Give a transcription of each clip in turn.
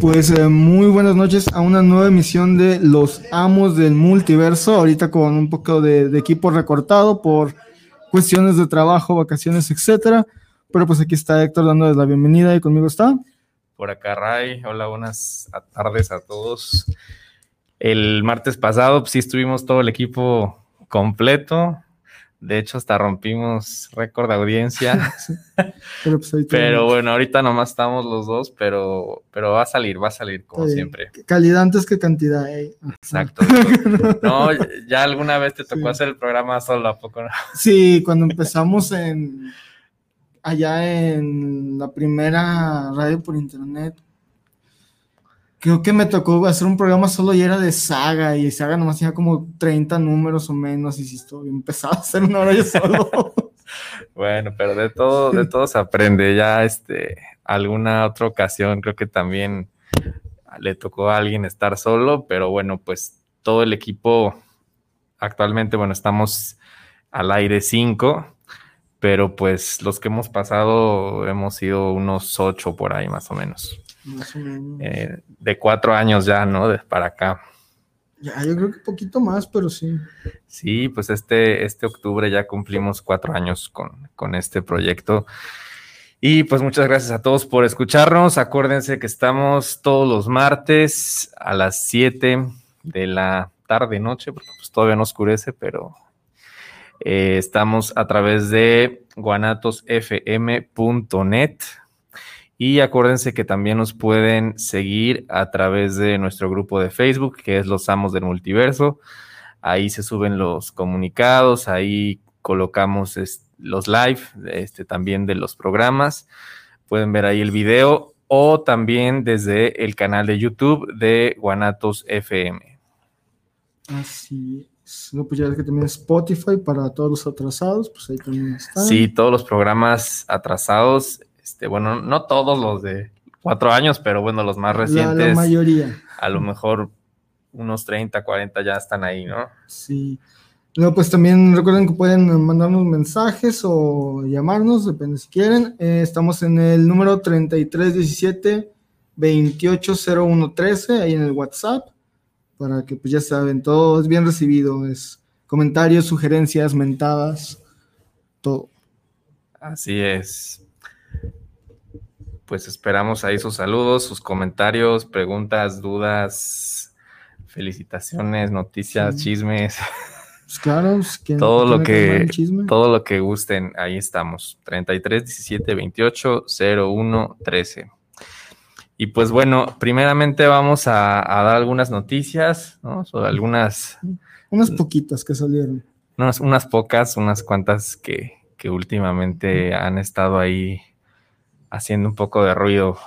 Pues eh, muy buenas noches a una nueva emisión de Los Amos del Multiverso, ahorita con un poco de, de equipo recortado por cuestiones de trabajo, vacaciones, etcétera. Pero pues aquí está Héctor dándoles la bienvenida y conmigo está. Por acá, Ray. Hola, buenas tardes a todos. El martes pasado, pues sí estuvimos todo el equipo completo. De hecho, hasta rompimos récord de audiencia. pero, pues, pero, bueno, ahorita nomás estamos los dos, pero, pero va a salir, va a salir como siempre. Calidad antes que cantidad. Eh. Exacto. no, ya alguna vez te tocó hacer el programa solo, ¿a poco no? Sí, cuando empezamos en allá en la primera radio por internet, creo que me tocó hacer un programa solo y era de saga, y saga nomás tenía como 30 números o menos, y si estoy empezaba a hacer una hora solo. bueno, pero de todo, de todo se aprende. Ya este, alguna otra ocasión creo que también le tocó a alguien estar solo, pero bueno, pues todo el equipo actualmente, bueno, estamos al aire 5 pero pues los que hemos pasado hemos sido unos ocho por ahí más o menos. Más o menos. Eh, de cuatro años ya, ¿no? De, para acá. Ya, yo creo que poquito más, pero sí. Sí, pues este, este octubre ya cumplimos cuatro años con, con este proyecto. Y pues muchas gracias a todos por escucharnos. Acuérdense que estamos todos los martes a las 7 de la tarde, noche, porque pues todavía no oscurece, pero eh, estamos a través de guanatosfm.net. Y acuérdense que también nos pueden seguir a través de nuestro grupo de Facebook, que es Los Amos del Multiverso. Ahí se suben los comunicados, ahí colocamos los live este, también de los programas. Pueden ver ahí el video o también desde el canal de YouTube de Guanatos FM. Así no, pues ya que también Spotify para todos los atrasados, pues ahí también está. Sí, todos los programas atrasados, este, bueno, no todos los de cuatro años, pero bueno, los más recientes. La, mayoría. A lo mejor unos 30, 40 ya están ahí, ¿no? Sí. Luego, pues también recuerden que pueden mandarnos mensajes o llamarnos, depende si quieren. Eh, estamos en el número 3317 280113, ahí en el WhatsApp para que pues ya saben, todo es bien recibido, es comentarios, sugerencias, mentadas, todo. Así es. Pues esperamos ahí sus saludos, sus comentarios, preguntas, dudas, felicitaciones, noticias, chismes. Pues claro, pues, todo lo que todo lo que gusten, ahí estamos. 33 17 28 01 13. Y pues bueno, primeramente vamos a, dar algunas noticias, ¿no? Sobre algunas... Unas poquitas que salieron. Unas, unas pocas, unas cuantas que, últimamente han estado ahí haciendo un poco de ruido.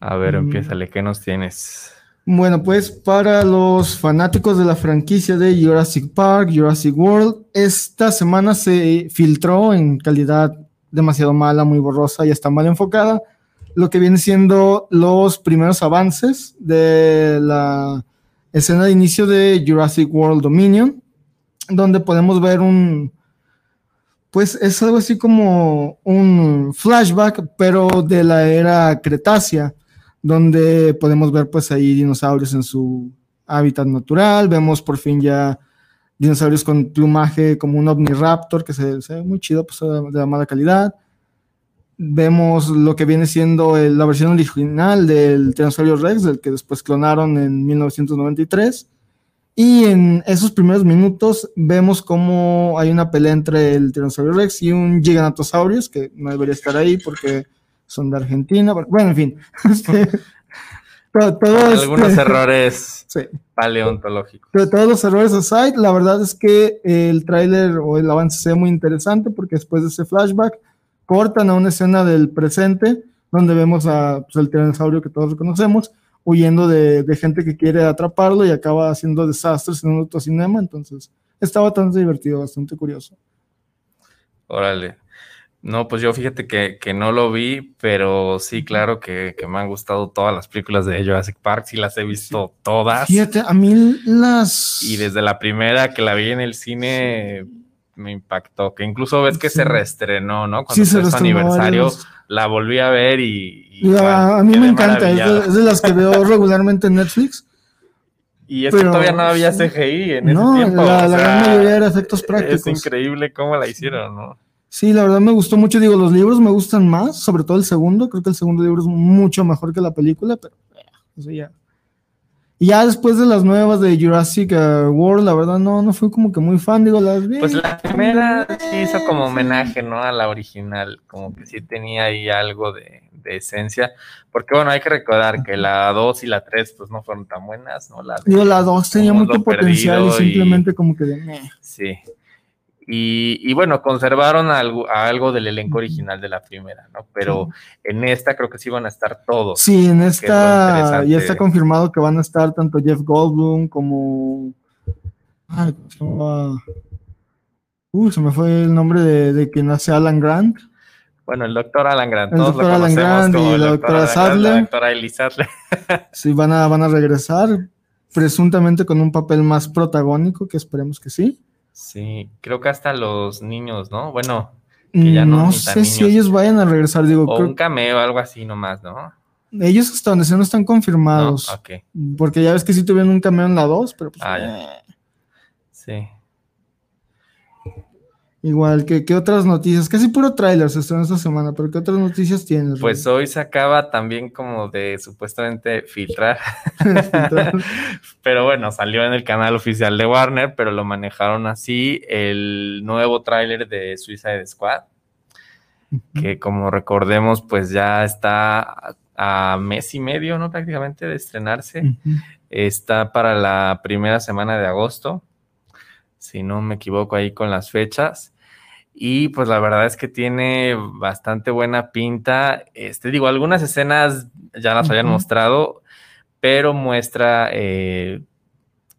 A ver, empieza, ¿qué nos tienes? Bueno, pues para los fanáticos de la franquicia de Jurassic Park, Jurassic World, esta semana se filtró en calidad demasiado mala, muy borrosa y está mal enfocada lo que viene siendo los primeros avances de la escena de inicio de Jurassic World Dominion, donde podemos ver un, pues es algo así como un flashback, pero de la era Cretácea, donde podemos ver pues ahí dinosaurios en su hábitat natural, vemos por fin ya dinosaurios con plumaje como un Omniraptor, que se, ve muy chido, pues de la mala calidad vemos lo que viene siendo la versión original del Tiranosaurio Rex, del que después clonaron en 1993. Y en esos primeros minutos vemos cómo hay una pelea entre el Tiranosaurio Rex y un Giganotosaurus, que no debería estar ahí porque son de Argentina. Bueno, en fin. Algunos este, errores paleontológicos. Pero todos los errores aside, la verdad es que el tráiler o el avance se ve muy interesante porque después de ese flashback cortan a una escena del presente donde vemos a pues, el tiranosaurio que todos conocemos huyendo de, gente que quiere atraparlo y acaba haciendo desastres en un autocinema. Entonces, está bastante divertido, bastante curioso. Órale. No, pues yo fíjate que, no lo vi, pero sí, claro que, me han gustado todas las películas de Jurassic Park, sí las he visto todas. Fíjate, a mí las... Y desde la primera que la vi en el cine, me impactó, que incluso ves que Sí. se reestrenó, ¿no? Cuando Sí, se fue su aniversario, varios- la volví a ver y... a, mí me encanta, es de, maravillado. es de las que veo regularmente en Netflix. Y es que todavía no había. CGI en No, ese tiempo. la, o la sea, gran mayoría era efectos prácticos. Es increíble cómo la hicieron, ¿no? Sí, la verdad me gustó mucho. Digo, los libros me gustan más, sobre todo el segundo. Creo que el segundo libro es mucho mejor que la película, pero eso ya. Y ya después de las nuevas de Jurassic eh, World, la verdad no, no fui como que muy fan. Digo, las vi. Pues la primera sí hizo como homenaje, ¿no? A la original, como que sí tenía ahí algo de, de esencia, porque bueno, hay que recordar que la 2 y la 3 pues no fueron tan buenas, ¿no? La Digo, la 2 tenía mucho potencial y simplemente como que de. Sí. Y, y bueno, conservaron algo, algo del elenco original de la primera, ¿no? Pero en esta creo que sí van a estar todos. Sí, en esta interesante. ya está confirmado que van a estar tanto Jeff Goldblum como. Ay, ¿cómo se llama? Uh, se me fue el nombre de, de quien hace Alan Grant. Bueno, el doctor Alan Grant, El todos lo doctor Alan Grant como y el la doctor doctora Alan Grant, Sadler. la doctora Ellie Sadler. Sí, van a, van a regresar, presuntamente con un papel más protagónico, que esperemos que sí. Sí, creo que hasta los niños, ¿no? Bueno, Que ya no no sé si ellos vayan a regresar, digo, o creo- un cameo, algo así nomás, ¿no? ellos hasta donde se no están No, confirmados, ok, porque ya ves que sí tuvieron un cameo en la 2, pero pues, Ah, ya. eh, sí. Igual, que ¿qué otras noticias? Casi puro tráiler se estrenó esta semana, pero ¿qué otras noticias tienes? Pues hoy se acaba también como de supuestamente filtrar, pero bueno, salió en el canal oficial de Warner, pero lo manejaron así, el nuevo tráiler de Suicide Squad, que como recordemos, pues ya está a, mes y medio, ¿no? Prácticamente de estrenarse. Está para la primera semana de agosto, si no me equivoco ahí con las fechas. Y pues la verdad es que tiene bastante buena pinta. Este, digo, algunas escenas ya las habían Ujú. mostrado, pero muestra eh,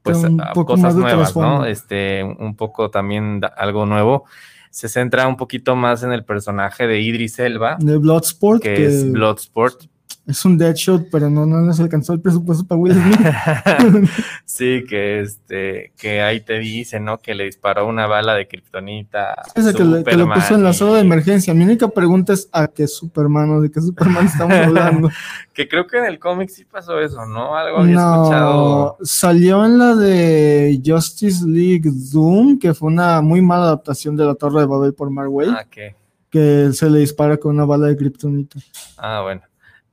pues cosas nuevas, ¿no? Este, un poco también da- algo nuevo. Se centra un poquito más en el personaje de Idris Elba, De Bloodsport, que que es Bloodsport. Es un Deadshot, pero no, no les alcanzó el presupuesto para Will Smith. sí, que este, que ahí te dice, ¿no? Que le disparó una bala de kriptonita. a Ese que, le- que lo puso en la zona de emergencia. Mi única pregunta es a qué Superman o de qué Superman estamos hablando. Que creo que en el cómic sí pasó eso, ¿no? Algo había escuchado. No, salió en la de Justice League Doom, que fue una muy mala adaptación de la Torre de Babel por Waid, Ah, que, que se le dispara con una bala de kriptonita. ah, bueno,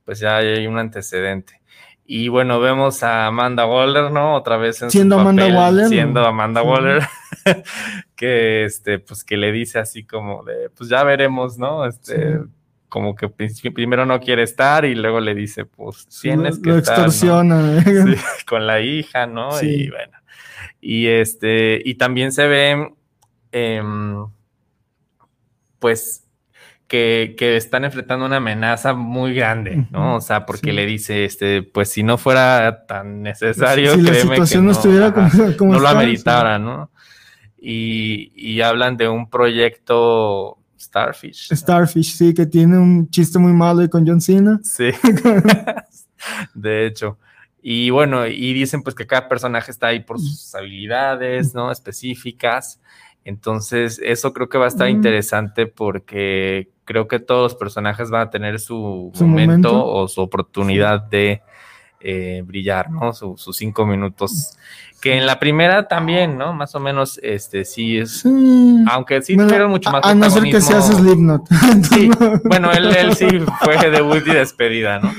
pues ya hay un antecedente. Y bueno, vemos a Amanda Waller, ¿no? Otra vez en su Siendo Amanda Waller, Siendo. Amanda Sí. Waller, que este, pues que le dice así como de, pues ya veremos, ¿no? Este, Sí. como que pri- primero no quiere estar y luego le dice, pues tienes lo, que lo estar, ¿no? extorsiona. ¿eh? Sí, con la hija, ¿no? Sí. Y bueno. Y este, y también se ve, em, pues, que, que están enfrentando una amenaza muy grande, ¿no? O sea, porque sí. le dice, este, pues si no fuera tan necesario, si la créeme que situación no, estuviera ajá, como, como no lo ameritara, ¿no? Y, y hablan de un proyecto Starfish. Starfish, sí, que tiene un chiste muy malo y con John Cena. Sí. de hecho. Y bueno, y dicen pues que cada personaje está ahí por sus habilidades, ¿no? Específicas. Entonces, eso creo que va a estar Mm. interesante porque creo que todos los personajes van a tener su, Su momento, momento. o su oportunidad de eh, brillar, ¿no? Su- sus cinco minutos. Que en la primera también, ¿no? Más o menos, este, sí es. Sí. Aunque sí Bueno, tuvieron mucho más a, a no ser que seas Slipknot. Sí, bueno, él, él sí fue debut y despedida, ¿no?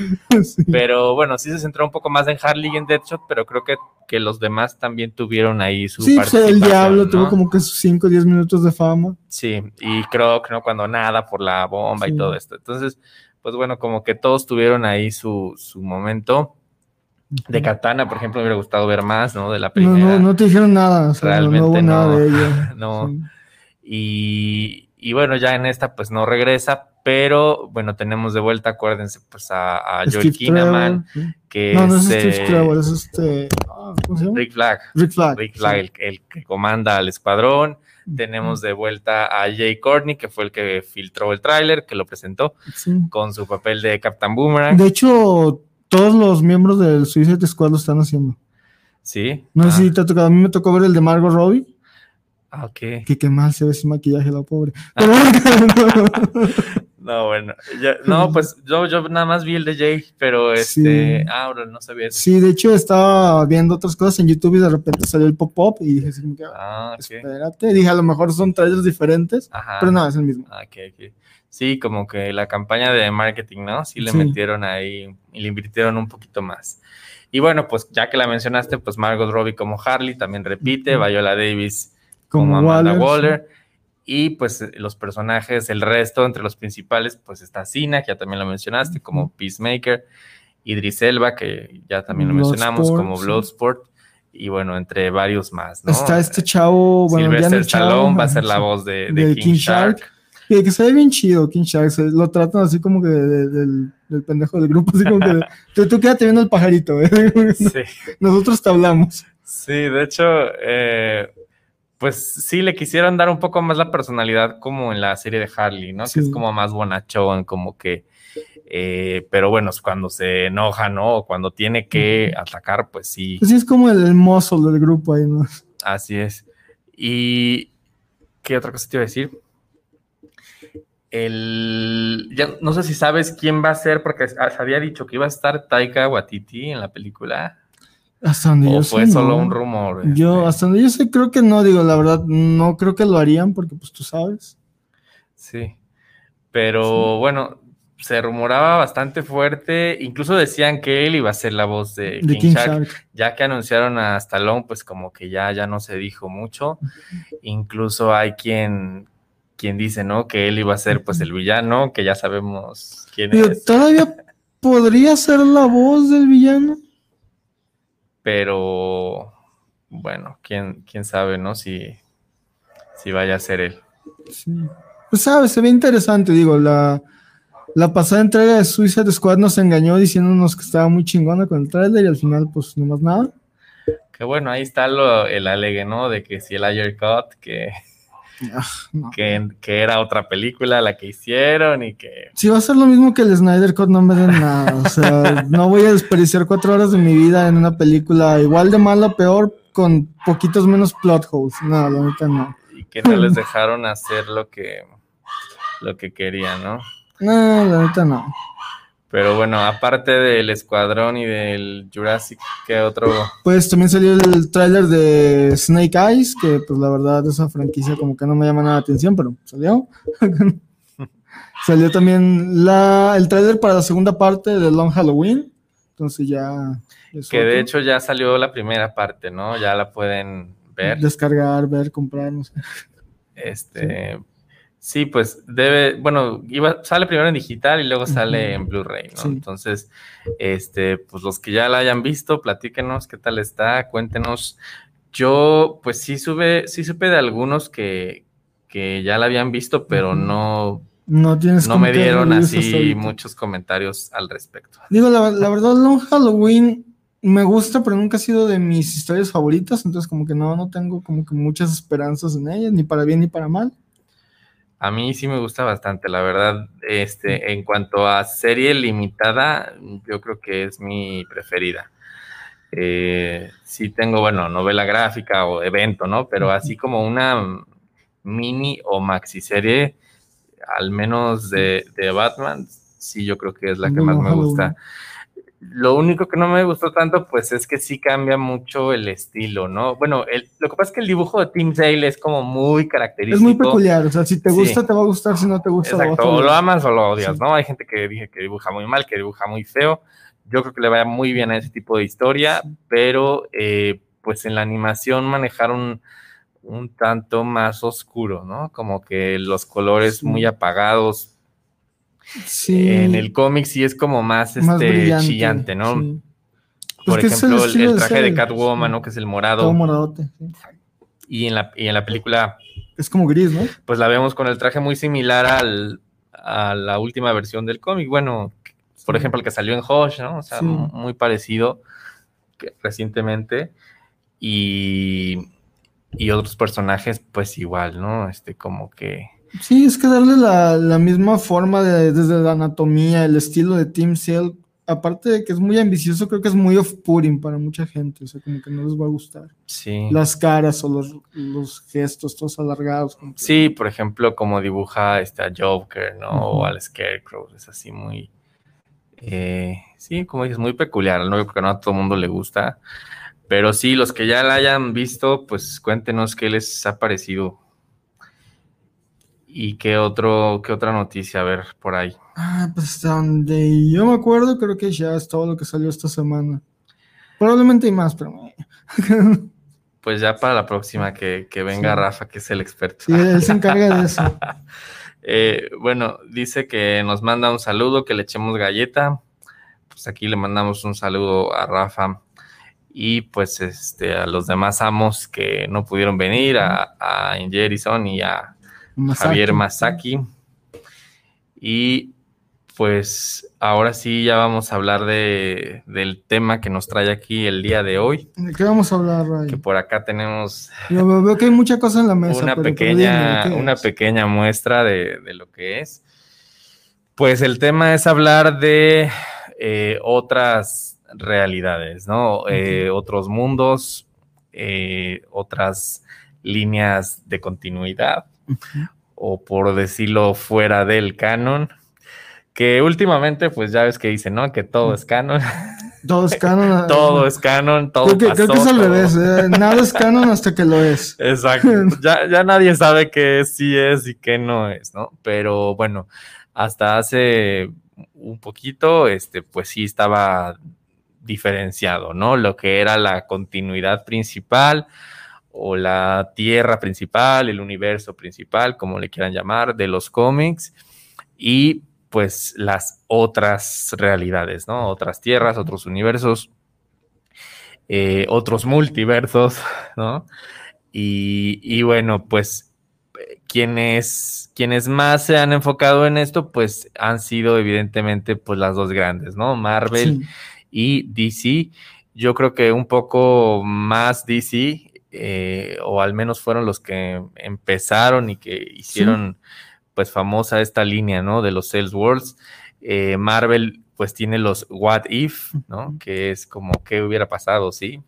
Sí. Pero bueno, sí se centró un poco más en Harley y en Deadshot, pero creo que, que los demás también tuvieron ahí su Sí, pues, el diablo ¿no? tuvo como que sus 5 o 10 minutos de fama. Sí, y creo que no cuando nada por la bomba y todo esto. Entonces, pues bueno, como que todos tuvieron ahí su, su momento. De Katana, por ejemplo, me hubiera gustado ver más, ¿no? De la No, primera. no, no te dijeron nada. o sea, no- Realmente no hubo no. nada de ella. No. Sí. Y, y bueno, ya en esta pues no regresa, pero bueno, tenemos de vuelta, acuérdense, pues a, a Joel Kinnaman, sí. que No, no es es Steve eh, Trevor, es este. ah, ¿Cómo se llama? Rick Flag. Rick Flag. Rick Flag, el, el que comanda al escuadrón. Tenemos de vuelta a Jay Courtney, que fue el que filtró el tráiler, que lo presentó Sí. con su papel de Captain Boomerang. De hecho, todos los miembros del Suicide Squad lo están haciendo. Sí. No Ah, sé si te ha tocado. A mí me tocó ver el de Margot Robbie. Ah, ok. Que qué mal se ve sin maquillaje la pobre. No, bueno, no, pues yo, yo nada más vi el de Jay, pero este, Sí. ah, ahora no sabía eso. Sí, de hecho estaba viendo otras cosas en YouTube y de repente salió el pop-up y dije, que, Ah, espérate, dije, a lo mejor son trailers diferentes, Ajá. pero no, es el mismo. Ah, ok, ok. Sí, como que la campaña de marketing, ¿no? Sí le Sí. metieron ahí y le invirtieron un poquito más. Y bueno, pues ya que la mencionaste, pues Margot Robbie como Harley también repite, Ujú. Viola Davis Como, como, Amanda Waller, Waller. Y pues los personajes, el resto, entre los principales, pues está Cena, que ya también lo mencionaste, como. Peacemaker, Idris Elba, que ya también lo mencionamos, como sí. Bloodsport, y bueno, entre varios más, ¿no? Está este chavo, bueno, Sylvester el chavo, Stallone va a ser la voz de, de de King, King Shark. Shark. Que, que se ve bien chido, King Shark. se- lo tratan así como que de- de- del, del pendejo del grupo. Así como que tú, tú quédate viendo el pajarito. ¿eh? Sí. Nosotros te hablamos. Sí, de hecho, eh, pues sí, le quisieron dar un poco más la personalidad como en la serie de Harley, ¿no? Sí. Que es como más bonachón, como que, eh, pero bueno, cuando se enoja, ¿no? O cuando tiene que atacar, pues sí, Pues sí, es como el, el muscle del grupo ahí, ¿no? así es. Y, ¿qué otra cosa te iba a decir? El, ya no sé si sabes quién va a ser, porque se había dicho que iba a estar Taika Waititi en la película, Hasta donde o yo fue sé, solo no. un rumor. Yo, este. hasta donde yo sé, creo que no, digo, la verdad, no creo que lo harían porque, pues tú sabes. Sí, pero bueno, se rumoraba bastante fuerte, incluso decían que él iba a ser la voz de, De King, King Shark, Shark. ya que anunciaron a Stallone, pues como que ya, ya no se dijo mucho, incluso hay quien, quien dice, ¿no? Que él iba a ser pues el villano, que ya sabemos quién Digo, es, todavía podría ser la voz del villano. pero bueno, quién, quién sabe, ¿no? Si, si vaya a ser él. Sí. Pues sabes, se ve interesante, digo, la, la pasada entrega de Suicide Squad nos engañó diciéndonos que estaba muy chingona con el trailer y al final, pues, no más nada. Que bueno, ahí está lo, el alegue, ¿no? De que si el Ayer Cut, que... No. que, que era otra película la que hicieron y que Si va a ser lo mismo que el Snyder Cut, no me den nada. O sea, no voy a desperdiciar cuatro horas de mi vida en una película igual de mala, peor, con poquitos menos plot holes. No, la neta no. y que no les dejaron hacer lo que lo que querían, ¿no? No, la neta no. Pero bueno, aparte del Escuadrón y del Jurassic, ¿qué otro? Pues también salió el tráiler de Snake Eyes, que pues la verdad esa franquicia como que no me llama nada la atención, pero salió. salió también la, el tráiler para la segunda parte de Long Halloween, entonces ya... Que de hecho ya salió la primera parte, ¿no? Ya la pueden ver. Descargar, ver, comprar, no sé. Este, sí, pues debe, bueno, iba, sale primero en digital y luego sale en Blu-ray, ¿no? Sí. Entonces, este, pues los que ya la hayan visto, platíquenos qué tal está, cuéntenos. Yo, pues sí sube, sí supe de algunos que, que ya la habían visto, pero no, No tienes no me dieron así muchos comentarios al respecto. Digo, la, la verdad, Long Halloween me gusta, pero nunca ha sido de mis historias favoritas, entonces como que no, no tengo como que muchas esperanzas en ella, ni para bien ni para mal. A mí sí me gusta bastante, la verdad. Este, en cuanto a serie limitada, yo creo que es mi preferida. Eh, sí tengo, bueno, novela gráfica o evento, ¿no? Pero así como una mini o maxi serie, al menos de, de Batman, sí yo creo que es la que más me gusta. Lo único que no me gustó tanto, pues es que sí cambia mucho el estilo, ¿no? Bueno, el- lo que pasa es que el dibujo de Tim Sale es como muy característico. Es muy peculiar, o sea, si te Sí. gusta, te va a gustar, si no te gusta, Exacto, o lo amas o lo odias, Sí. ¿no? Hay gente que dije que dibuja muy mal, que dibuja muy feo. Yo creo que le vaya muy bien a ese tipo de historia, pero eh, pues en la animación manejaron un tanto más oscuro, ¿no? Como que los colores muy apagados. Sí, En el cómic sí es como más, más este, brillante, chillante, ¿no? sí. Por Pues es ejemplo, el, el de traje de Cell, Catwoman, sí. ¿no? Que es el Todo morado. moradote. Y en la, y en la película Es como gris, ¿no? pues la vemos con el traje muy similar al, a la última versión del cómic. Bueno, por ejemplo, el que salió en Hush, ¿no? O sea, muy parecido que recientemente. Y, y otros personajes, pues igual, ¿no? Este, como que. Sí, es que darle la, la misma forma de- desde la anatomía, el estilo de Team Cell, aparte de que es muy ambicioso, creo que es muy off-putting para mucha gente. O sea, como que no les va a gustar. Sí. Las caras o los, los gestos todos alargados. Sí, por ejemplo, como dibuja este, a Joker, ¿no? O al Scarecrow, es así muy, eh, sí, como dices, muy peculiar, ¿no? Yo creo que no a todo el mundo le gusta, pero sí, los que ya la hayan visto, pues cuéntenos qué les ha parecido. Y qué otro, qué otra noticia, a ver, por ahí. Ah, pues donde yo me acuerdo, creo que ya es todo lo que salió esta semana. Probablemente hay más, pero... Pues ya para la próxima que, que venga Sí. Rafa, que es el experto. Sí, él se encarga de eso. Eh, bueno, dice que nos manda un saludo, que le echemos galleta. Pues aquí le mandamos un saludo a Rafa y pues este a los demás amos que no pudieron venir, a, a Ingerison y a Masaki. Javier Masaki. Y pues ahora sí ya vamos a hablar de, del tema que nos trae aquí el día de hoy, ¿De qué vamos a hablar, Ray? que por acá tenemos Yo veo que hay mucha cosa en la mesa. una pero- pequeña, muestra de, de lo que es. Pues el tema es hablar de eh, otras realidades, ¿no? Eh, otros mundos, eh, otras líneas de continuidad. O por decirlo fuera del canon, que últimamente pues ya ves que dicen, ¿no? Que todo es canon, Todo es canon. todo es canon, todo Creo que, creo que es al revés. eh, Nada es canon hasta que lo es. Exacto. Ya, ya nadie sabe qué sí es y qué no es, ¿no? Pero bueno, hasta hace un poquito, este, pues sí estaba diferenciado, ¿no? Lo que era la continuidad principal o la tierra principal, el universo principal, como le quieran llamar, de los cómics y pues las otras realidades, ¿no? Otras tierras, otros universos, eh, otros multiversos, ¿no? Y, y bueno, pues quienes, quienes más se han enfocado en esto, pues han sido evidentemente pues las dos grandes, ¿no? Marvel Sí. y DC. Yo creo que un poco más DC, eh, o al menos fueron los que empezaron y que hicieron pues famosa esta línea, ¿no? De los Sales Worlds. Eh, Marvel pues tiene los What If, ¿no? Que es como qué hubiera pasado, ¿sí?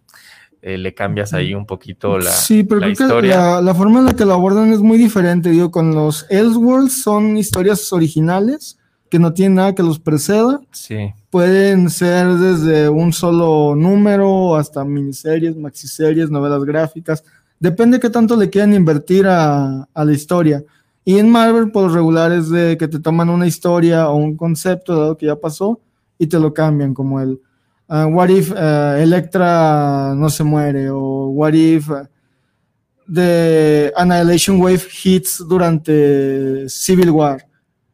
Eh, le cambias ahí un poquito la, sí, pero la creo que la forma en la que lo abordan es muy diferente. Digo, con los Elseworlds son historias originales que no tienen nada que los preceda. Sí, Pueden ser desde un solo número hasta miniseries, maxiseries, novelas gráficas. Depende qué tanto le quieran invertir a, a la historia. Y en Marvel, por lo regular, es de que te toman una historia o un concepto dado que ya pasó y te lo cambian, como el ah, What if eh, Electra no se muere o What if the Annihilation Wave hits durante Civil War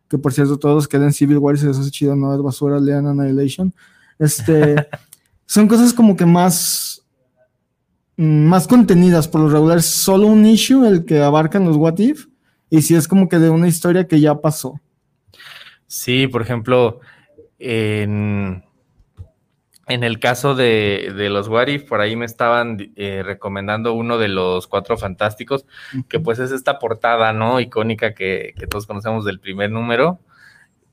que por cierto todos queden Civil War y se les hace chido, no es basura, lean Annihilation. Este, son cosas como que más, mm, más contenidas, por lo regular es solo un issue el que abarcan los What If, y si es como que de una historia que ya pasó. Sí, por ejemplo, en, en el caso de, de los What If, por ahí me estaban eh, recomendando uno de los Cuatro Fantásticos, que pues es esta portada, ¿no? Icónica que, que todos conocemos del primer número,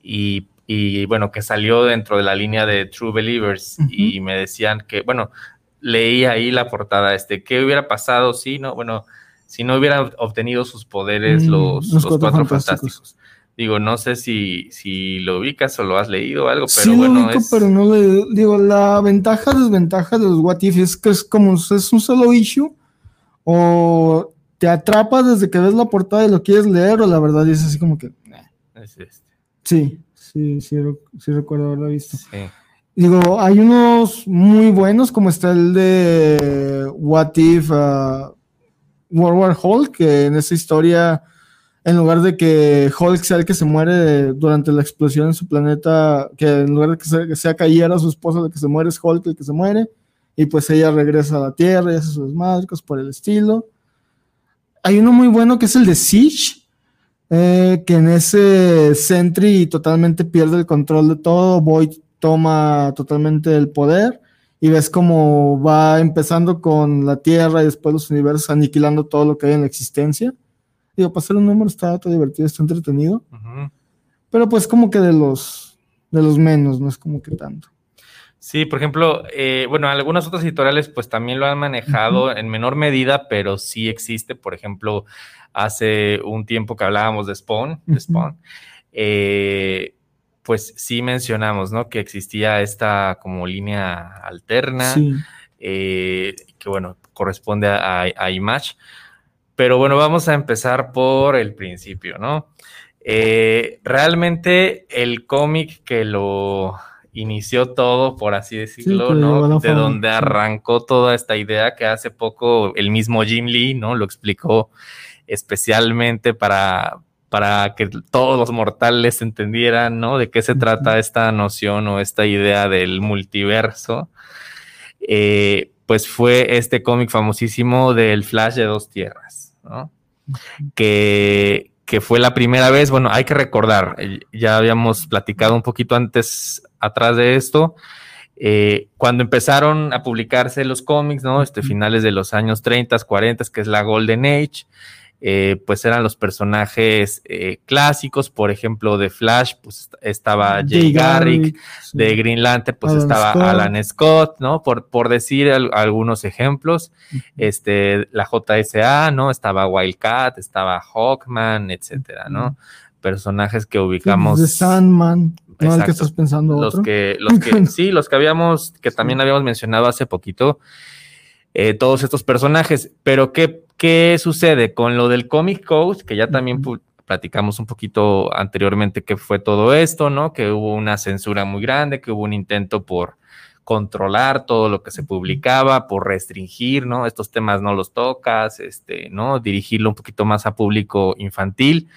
y, y, bueno, que salió dentro de la línea de True Believers, y me decían que, bueno, leí ahí la portada, este, ¿qué hubiera pasado si no? Bueno, si no hubieran obtenido sus poderes Mm, los, los los Cuatro Cuatro Fantásticos. Fantásticos. Digo, no sé si, si lo ubicas o lo has leído o algo, pero sí bueno, lo ubico, es... pero no le digo, la ventaja, desventaja de los What If es que es como, es un solo issue, o te atrapa desde que ves la portada y lo quieres leer, o la verdad es así como que, es este, sí, sí, sí, sí recuerdo haberlo visto. sí. Digo, hay unos muy buenos, como está el de What If uh, World War Hulk, que en esa historia, en lugar de que Hulk sea el que se muere durante la explosión en su planeta, que en lugar de que sea, que sea Cayera, su esposa, el que se muere es Hulk el que se muere, y pues ella regresa a la Tierra y hace sus cosas por el estilo. Hay uno muy bueno que es el de Siege, eh, que en ese Sentry totalmente pierde el control de todo, Void toma totalmente el poder y ves cómo va empezando con la Tierra y después los universos aniquilando todo lo que hay en la existencia. Digo, hacer un número está, está divertido, está entretenido, pero pues como que de los, de los menos, no es como que tanto. Sí, por ejemplo, eh, bueno, algunas otras editoriales pues también lo han manejado en menor medida, pero sí existe. Por ejemplo, hace un tiempo que hablábamos de Spawn, de Spawn eh, pues sí mencionamos, ¿no? Que existía esta como línea alterna, eh, que bueno, corresponde a, Image. Pero bueno, vamos a empezar por el principio, ¿no? realmente el cómic que lo inició todo, por así decirlo, ¿no? De donde arrancó toda esta idea que hace poco el mismo Jim Lee, ¿no? Lo explicó especialmente para, para que todos los mortales entendieran, ¿no? De qué se trata esta noción o esta idea del multiverso. Eh, pues fue este cómic famosísimo del Flash de dos tierras, ¿no? Que, que fue la primera vez, bueno, hay que recordar, ya habíamos platicado un poquito antes atrás de esto. Eh, cuando empezaron a publicarse los cómics, ¿no? Este, finales de los años 30, 40, que es la Golden Age, eh, pues eran los personajes eh, clásicos, por ejemplo, de Flash, pues estaba Jay, Garrick, de Green Lantern, pues estaba Alan Scott, ¿no? Por, por decir algunos ejemplos, este, la JSA, ¿no? Estaba Wildcat, estaba Hawkman, etcétera, ¿no? Personajes que ubicamos. De Sandman. No el que estás pensando. Los que, los que, sí, los que habíamos, que también habíamos mencionado hace poquito, eh, todos estos personajes. Pero ¿qué, ¿qué sucede con lo del Comic Code? Que ya también platicamos un poquito anteriormente que fue todo esto, ¿no? Que hubo una censura muy grande, que hubo un intento por controlar todo lo que se publicaba, por restringir, ¿no? Estos temas no los tocas, este, ¿no? Dirigirlo un poquito más a público infantil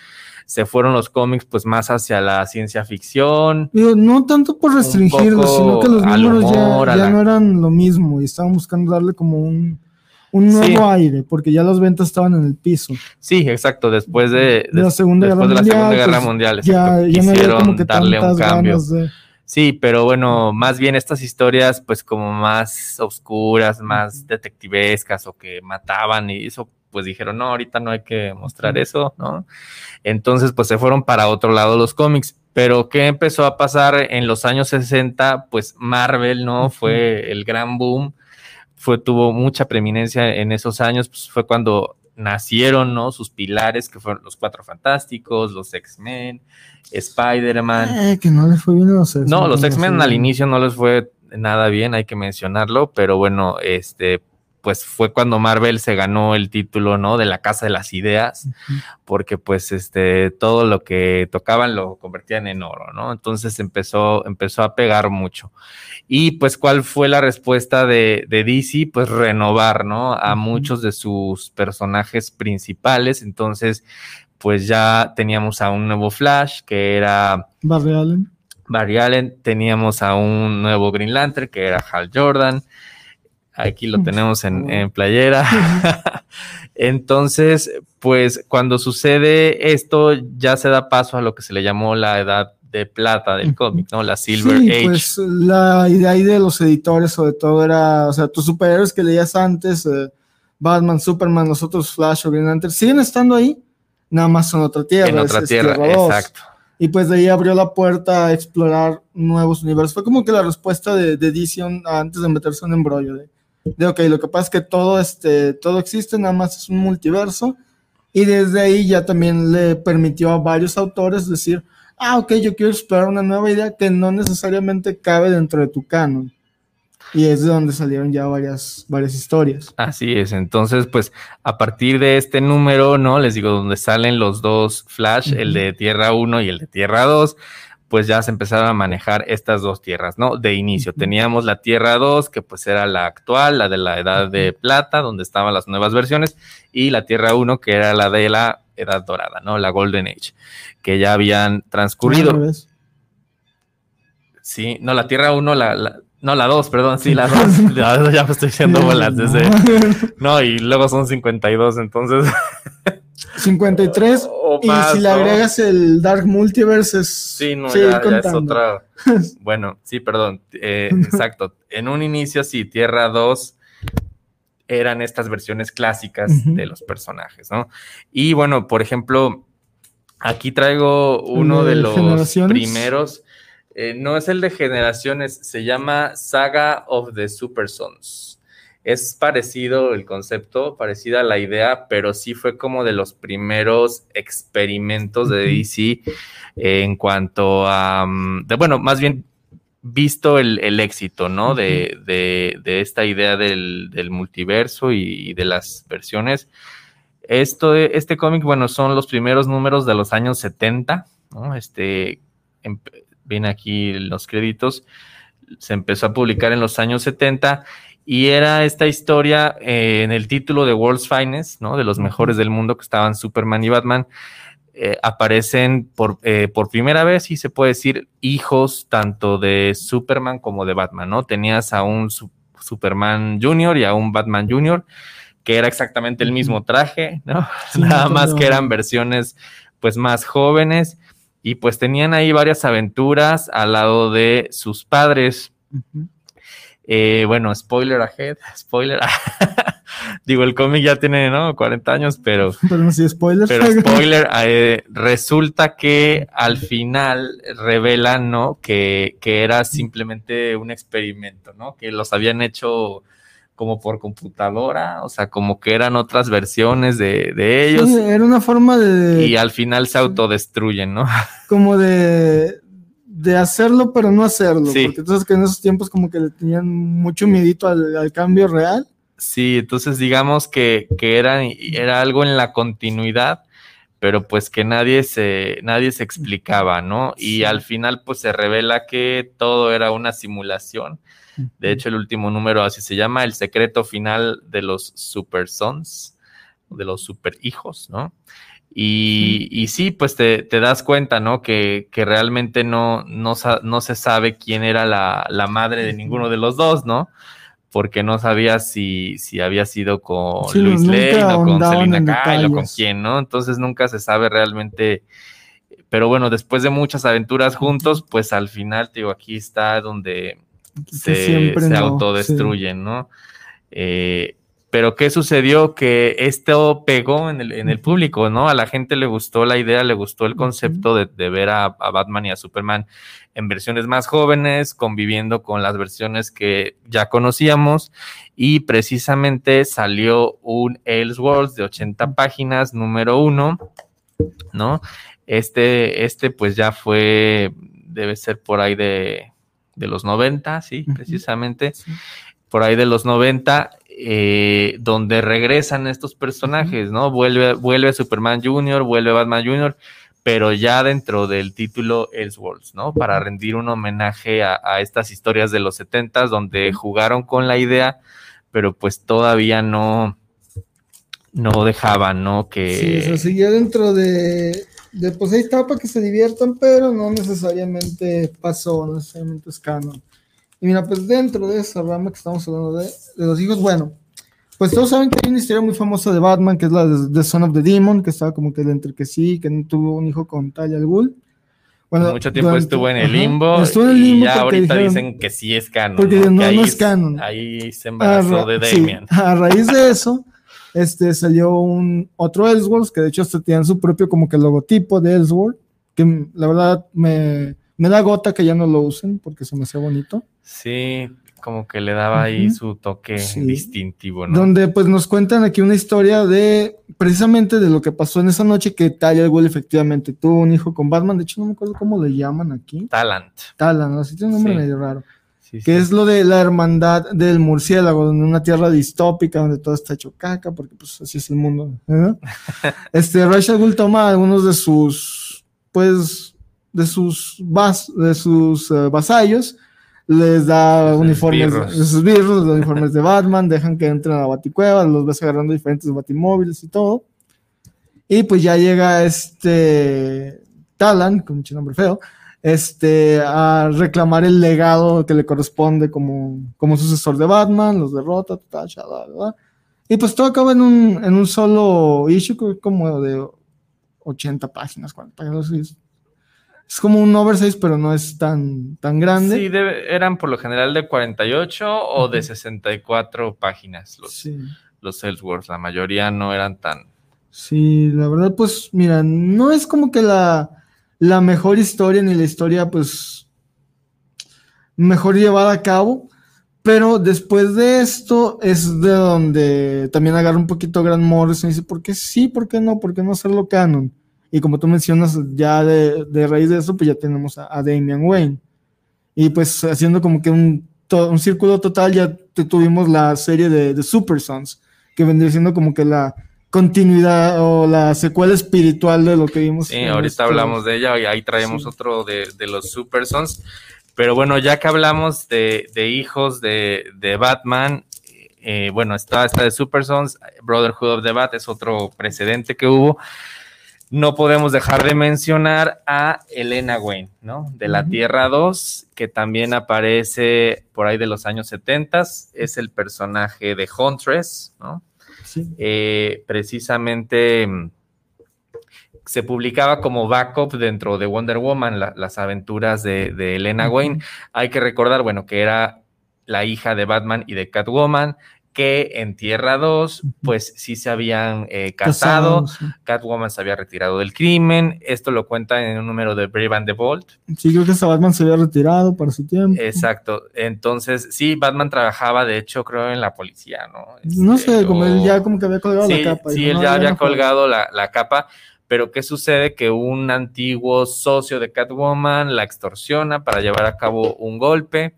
se fueron los cómics pues más hacia la ciencia ficción. no tanto por restringirlos, sino que los números ya, no eran lo mismo y estaban buscando darle como un, nuevo aire, porque ya las ventas estaban en el piso. Sí, exacto, después de, la Segunda Guerra Mundial. De la Segunda Guerra pues, Mundial ya, quisieron darle un cambio. Sí, pero bueno, más bien estas historias pues como más oscuras, más detectivescas o que mataban y eso pues dijeron, no, ahorita no hay que mostrar eso, ¿no? Entonces, pues se fueron para otro lado los cómics. Pero, ¿qué empezó a pasar en los años 60? Pues Marvel, ¿no? Fue el gran boom, fue, tuvo mucha preeminencia en esos años, pues fue cuando nacieron, ¿no? Sus pilares, que fueron los Cuatro Fantásticos, los X-Men, Spider-Man. Eh, que no les fue bien a los X-Men. No, los X-Men al inicio no les fue nada bien, hay que mencionarlo, pero bueno, este, pues fue cuando Marvel se ganó el título, ¿no? De la Casa de las Ideas, porque pues este, todo lo que tocaban lo convertían en oro, ¿no? Entonces empezó, empezó a pegar mucho. Y pues, ¿cuál fue la respuesta de, de DC? Pues renovar, ¿no? A muchos de sus personajes principales. Entonces, pues ya teníamos a un nuevo Flash, que era... Barry Allen. Barry Allen, teníamos a un nuevo Green Lantern, que era Hal Jordan. Aquí lo tenemos en, playera. Entonces, pues cuando sucede esto, ya se da paso a lo que se le llamó la edad de plata del cómic, ¿no? La Silver sí, Age. Pues la idea ahí de los editores, sobre todo, era, o sea, tus superhéroes que leías antes, eh, Batman, Superman, los otros Flash o Green Lantern, siguen estando ahí, nada más son otra tierra. En otra tierra, exacto. Y pues de ahí abrió la puerta a explorar nuevos universos. Fue como que la respuesta de, de Edition antes de meterse en un embrollo de de, ok, lo que pasa es que todo, este, todo existe, nada más es un multiverso, y desde ahí ya también le permitió a varios autores decir, ah, ok, yo quiero explorar una nueva idea que no necesariamente cabe dentro de tu canon. Y es de donde salieron ya varias, varias historias. Así es, entonces pues a partir de este número, ¿no? Les digo, donde salen los dos Flash, el de Tierra 1 y el de Tierra 2, pues ya se empezaron a manejar estas dos tierras, ¿no? De inicio teníamos la Tierra 2, que pues era la actual, la de la Edad de Plata, donde estaban las nuevas versiones, y la Tierra 1, que era la de la Edad Dorada, ¿no? La Golden Age, que ya habían transcurrido. Sí, no, la Tierra 1, la, no, la 2, perdón, sí, la 2. ya me estoy diciendo bolas desde. No, y luego son 52, entonces. 53. y si le agregas el Dark Multiverse es. Sí, no, ya, es otra. bueno, sí, perdón. Eh, exacto. En un inicio, sí, Tierra 2 eran estas versiones clásicas de los personajes, ¿no? Y bueno, por ejemplo, aquí traigo uno de los primeros. Eh, no es el de generaciones, se llama Saga of the Super Sons. Es parecido el concepto, parecida a la idea, pero sí fue como de los primeros experimentos de DC en cuanto a, mm, bueno, más bien visto el, éxito, ¿no? de, esta idea del, multiverso y, de las versiones. Esto, este cómic, bueno, son los primeros números de los años 70, ¿no? Este, viene aquí los créditos, se empezó a publicar en los años 70 y era esta historia eh, en el título de World's Finest, ¿no? De los mejores del mundo que estaban Superman y Batman. Eh, aparecen por, eh, por primera vez, y se puede decir, hijos tanto de Superman como de Batman, ¿no? Tenías a un Superman Junior y a un Batman Junior, que era exactamente el mismo traje, ¿no? Nada más que eran versiones pues más jóvenes y pues tenían ahí varias aventuras al lado de sus padres. Eh, bueno, spoiler ahead, spoiler. Digo, el cómic ya tiene, ¿no? 40 años, pero... Pero no spoiler. Pero spoiler, eh, resulta que al final revelan, ¿no? Que, que era simplemente un experimento, ¿no? Que los habían hecho como por computadora, o sea, como que eran otras versiones de, ellos. era una forma de... Y al final se autodestruyen, ¿no? Como de, de hacerlo, pero no hacerlo. Sí. Porque entonces que en esos tiempos como que le tenían mucho miedito al, cambio real. Sí, entonces digamos que, que era, era algo en la continuidad, pero pues que nadie se, nadie se explicaba, ¿no? Y al final pues se revela que todo era una simulación de hecho, el último número así se llama, El secreto final de los Super Sons, de los Super Hijos, ¿no? Y, sí, pues te, das cuenta, ¿no? Que, realmente no, no, se sabe quién era la, madre de ninguno de los dos, ¿no? Porque no sabía si, si había sido con Luis Lane o con Selina Kyle o con quién, ¿no? Entonces nunca se sabe realmente. Pero bueno, después de muchas aventuras juntos, pues al final, digo, aquí está donde se, autodestruyen, ¿no? Eh, pero ¿qué sucedió? Que esto pegó en el, público, ¿no? A la gente le gustó la idea, le gustó el concepto de, ver a, Batman y a Superman en versiones más jóvenes, conviviendo con las versiones que ya conocíamos, y precisamente salió un Elseworlds de 80 páginas, número uno, ¿no? Este, este pues ya fue, debe ser por ahí de de los 90, sí, precisamente, por ahí de los 90, eh, donde regresan estos personajes, ¿no? Vuelve, vuelve Superman Jr., vuelve Batman Jr., pero ya dentro del título Elseworlds, ¿no? Para rendir un homenaje a, estas historias de los 70 donde jugaron con la idea, pero pues todavía no, no dejaban, ¿no? Que... Sí, o dentro de, de pues ahí está para que se diviertan, pero no necesariamente pasó, no necesariamente es canon. Y mira, pues dentro de esa rama que estamos hablando de, de los hijos, bueno, pues todos saben que hay una historia muy famosa de Batman, que es la de The Son of the Demon, que estaba como que entre que sí, que no tuvo un hijo con Talia al Ghul. Bueno, mucho tiempo estuvo en el limbo. Estuvo en el limbo. Y ya ahorita dicen que sí es canon. Porque no, no, es canon. Ahí se embarazó de Damian. a raíz de eso, este, salió un otro Ellsworth, que de hecho hasta tienen su propio como que logotipo de Ellsworth, que la verdad me, me da gota que ya no lo usen porque se me hace bonito. Sí, como que le daba ahí su toque distintivo, ¿no? Donde pues nos cuentan aquí una historia de precisamente de lo que pasó en esa noche que Talia al efectivamente tuvo un hijo con Batman, de hecho no me acuerdo cómo le llaman aquí. Talant. Talant, así tiene un nombre medio raro que es lo de la hermandad del murciélago, en una tierra distópica donde todo está hecho caca, porque pues así es el mundo. ¿eh? este, Rachel Gould toma algunos de sus, pues, de sus, vas, de sus eh, vasallos, les da uniformes, de sus birros, los uniformes de Batman, dejan que entren a la baticueva, los ves agarrando diferentes batimóviles y todo. Y pues ya llega este Talan, con mucho nombre feo, este, a reclamar el legado que le corresponde como, como sucesor de Batman, los derrota, y pues todo acaba en un, en un solo issue, como de 80 páginas, 40 páginas, es como un oversize, pero no es tan, tan grande. Sí, eran por lo general de 48 o de 64 páginas los, sí. los la mayoría no eran tan... Sí, la verdad, pues mira, no es como que la la mejor historia ni la historia, pues, mejor llevada a cabo. Pero después de esto es de donde también agarra un poquito Grant Morrison y dice, ¿por qué sí? ¿Por qué no? ¿Por qué no hacerlo canon? Y como tú mencionas, ya de, de raíz de eso, pues ya tenemos a, a Damian Wayne. Y pues haciendo como que un, to- un círculo total, ya tuvimos la serie de, de Super Sons, que vendría siendo como que la continuidad o la secuela espiritual de lo que vimos. Sí, ahorita este- hablamos de ella y ahí traemos Sí. otro de, de los Super Sons. Pero bueno, ya que hablamos de, de hijos de, de Batman, eh, bueno, está esta de Super Sons, Brotherhood of the Bat es otro precedente que hubo. No podemos dejar de mencionar a Elena Wayne, ¿no? De la. Tierra 2, que también aparece por ahí de los años 70, es el personaje de Huntress, ¿no? Sí. eh, precisamente mm, se publicaba como backup dentro de Wonder Woman, la- las aventuras de, de Elena. Wayne. Hay que recordar, bueno, que era la hija de Batman y de Catwoman, que en Tierra 2, pues sí se habían eh, casado, Casados, sí. Catwoman se había retirado del crimen, esto lo cuenta en un número de Brave and the Bold, Sí, creo que hasta Batman se había retirado para su tiempo. Exacto. Entonces, sí, Batman trabajaba, de hecho, creo, en la policía, ¿no? No sé, Este, como él ya como que había colgado sí, la capa. sí, él "No, ya había no puedo". colgado la, la capa, pero ¿qué sucede? Que un antiguo socio de Catwoman la extorsiona para llevar a cabo un golpe.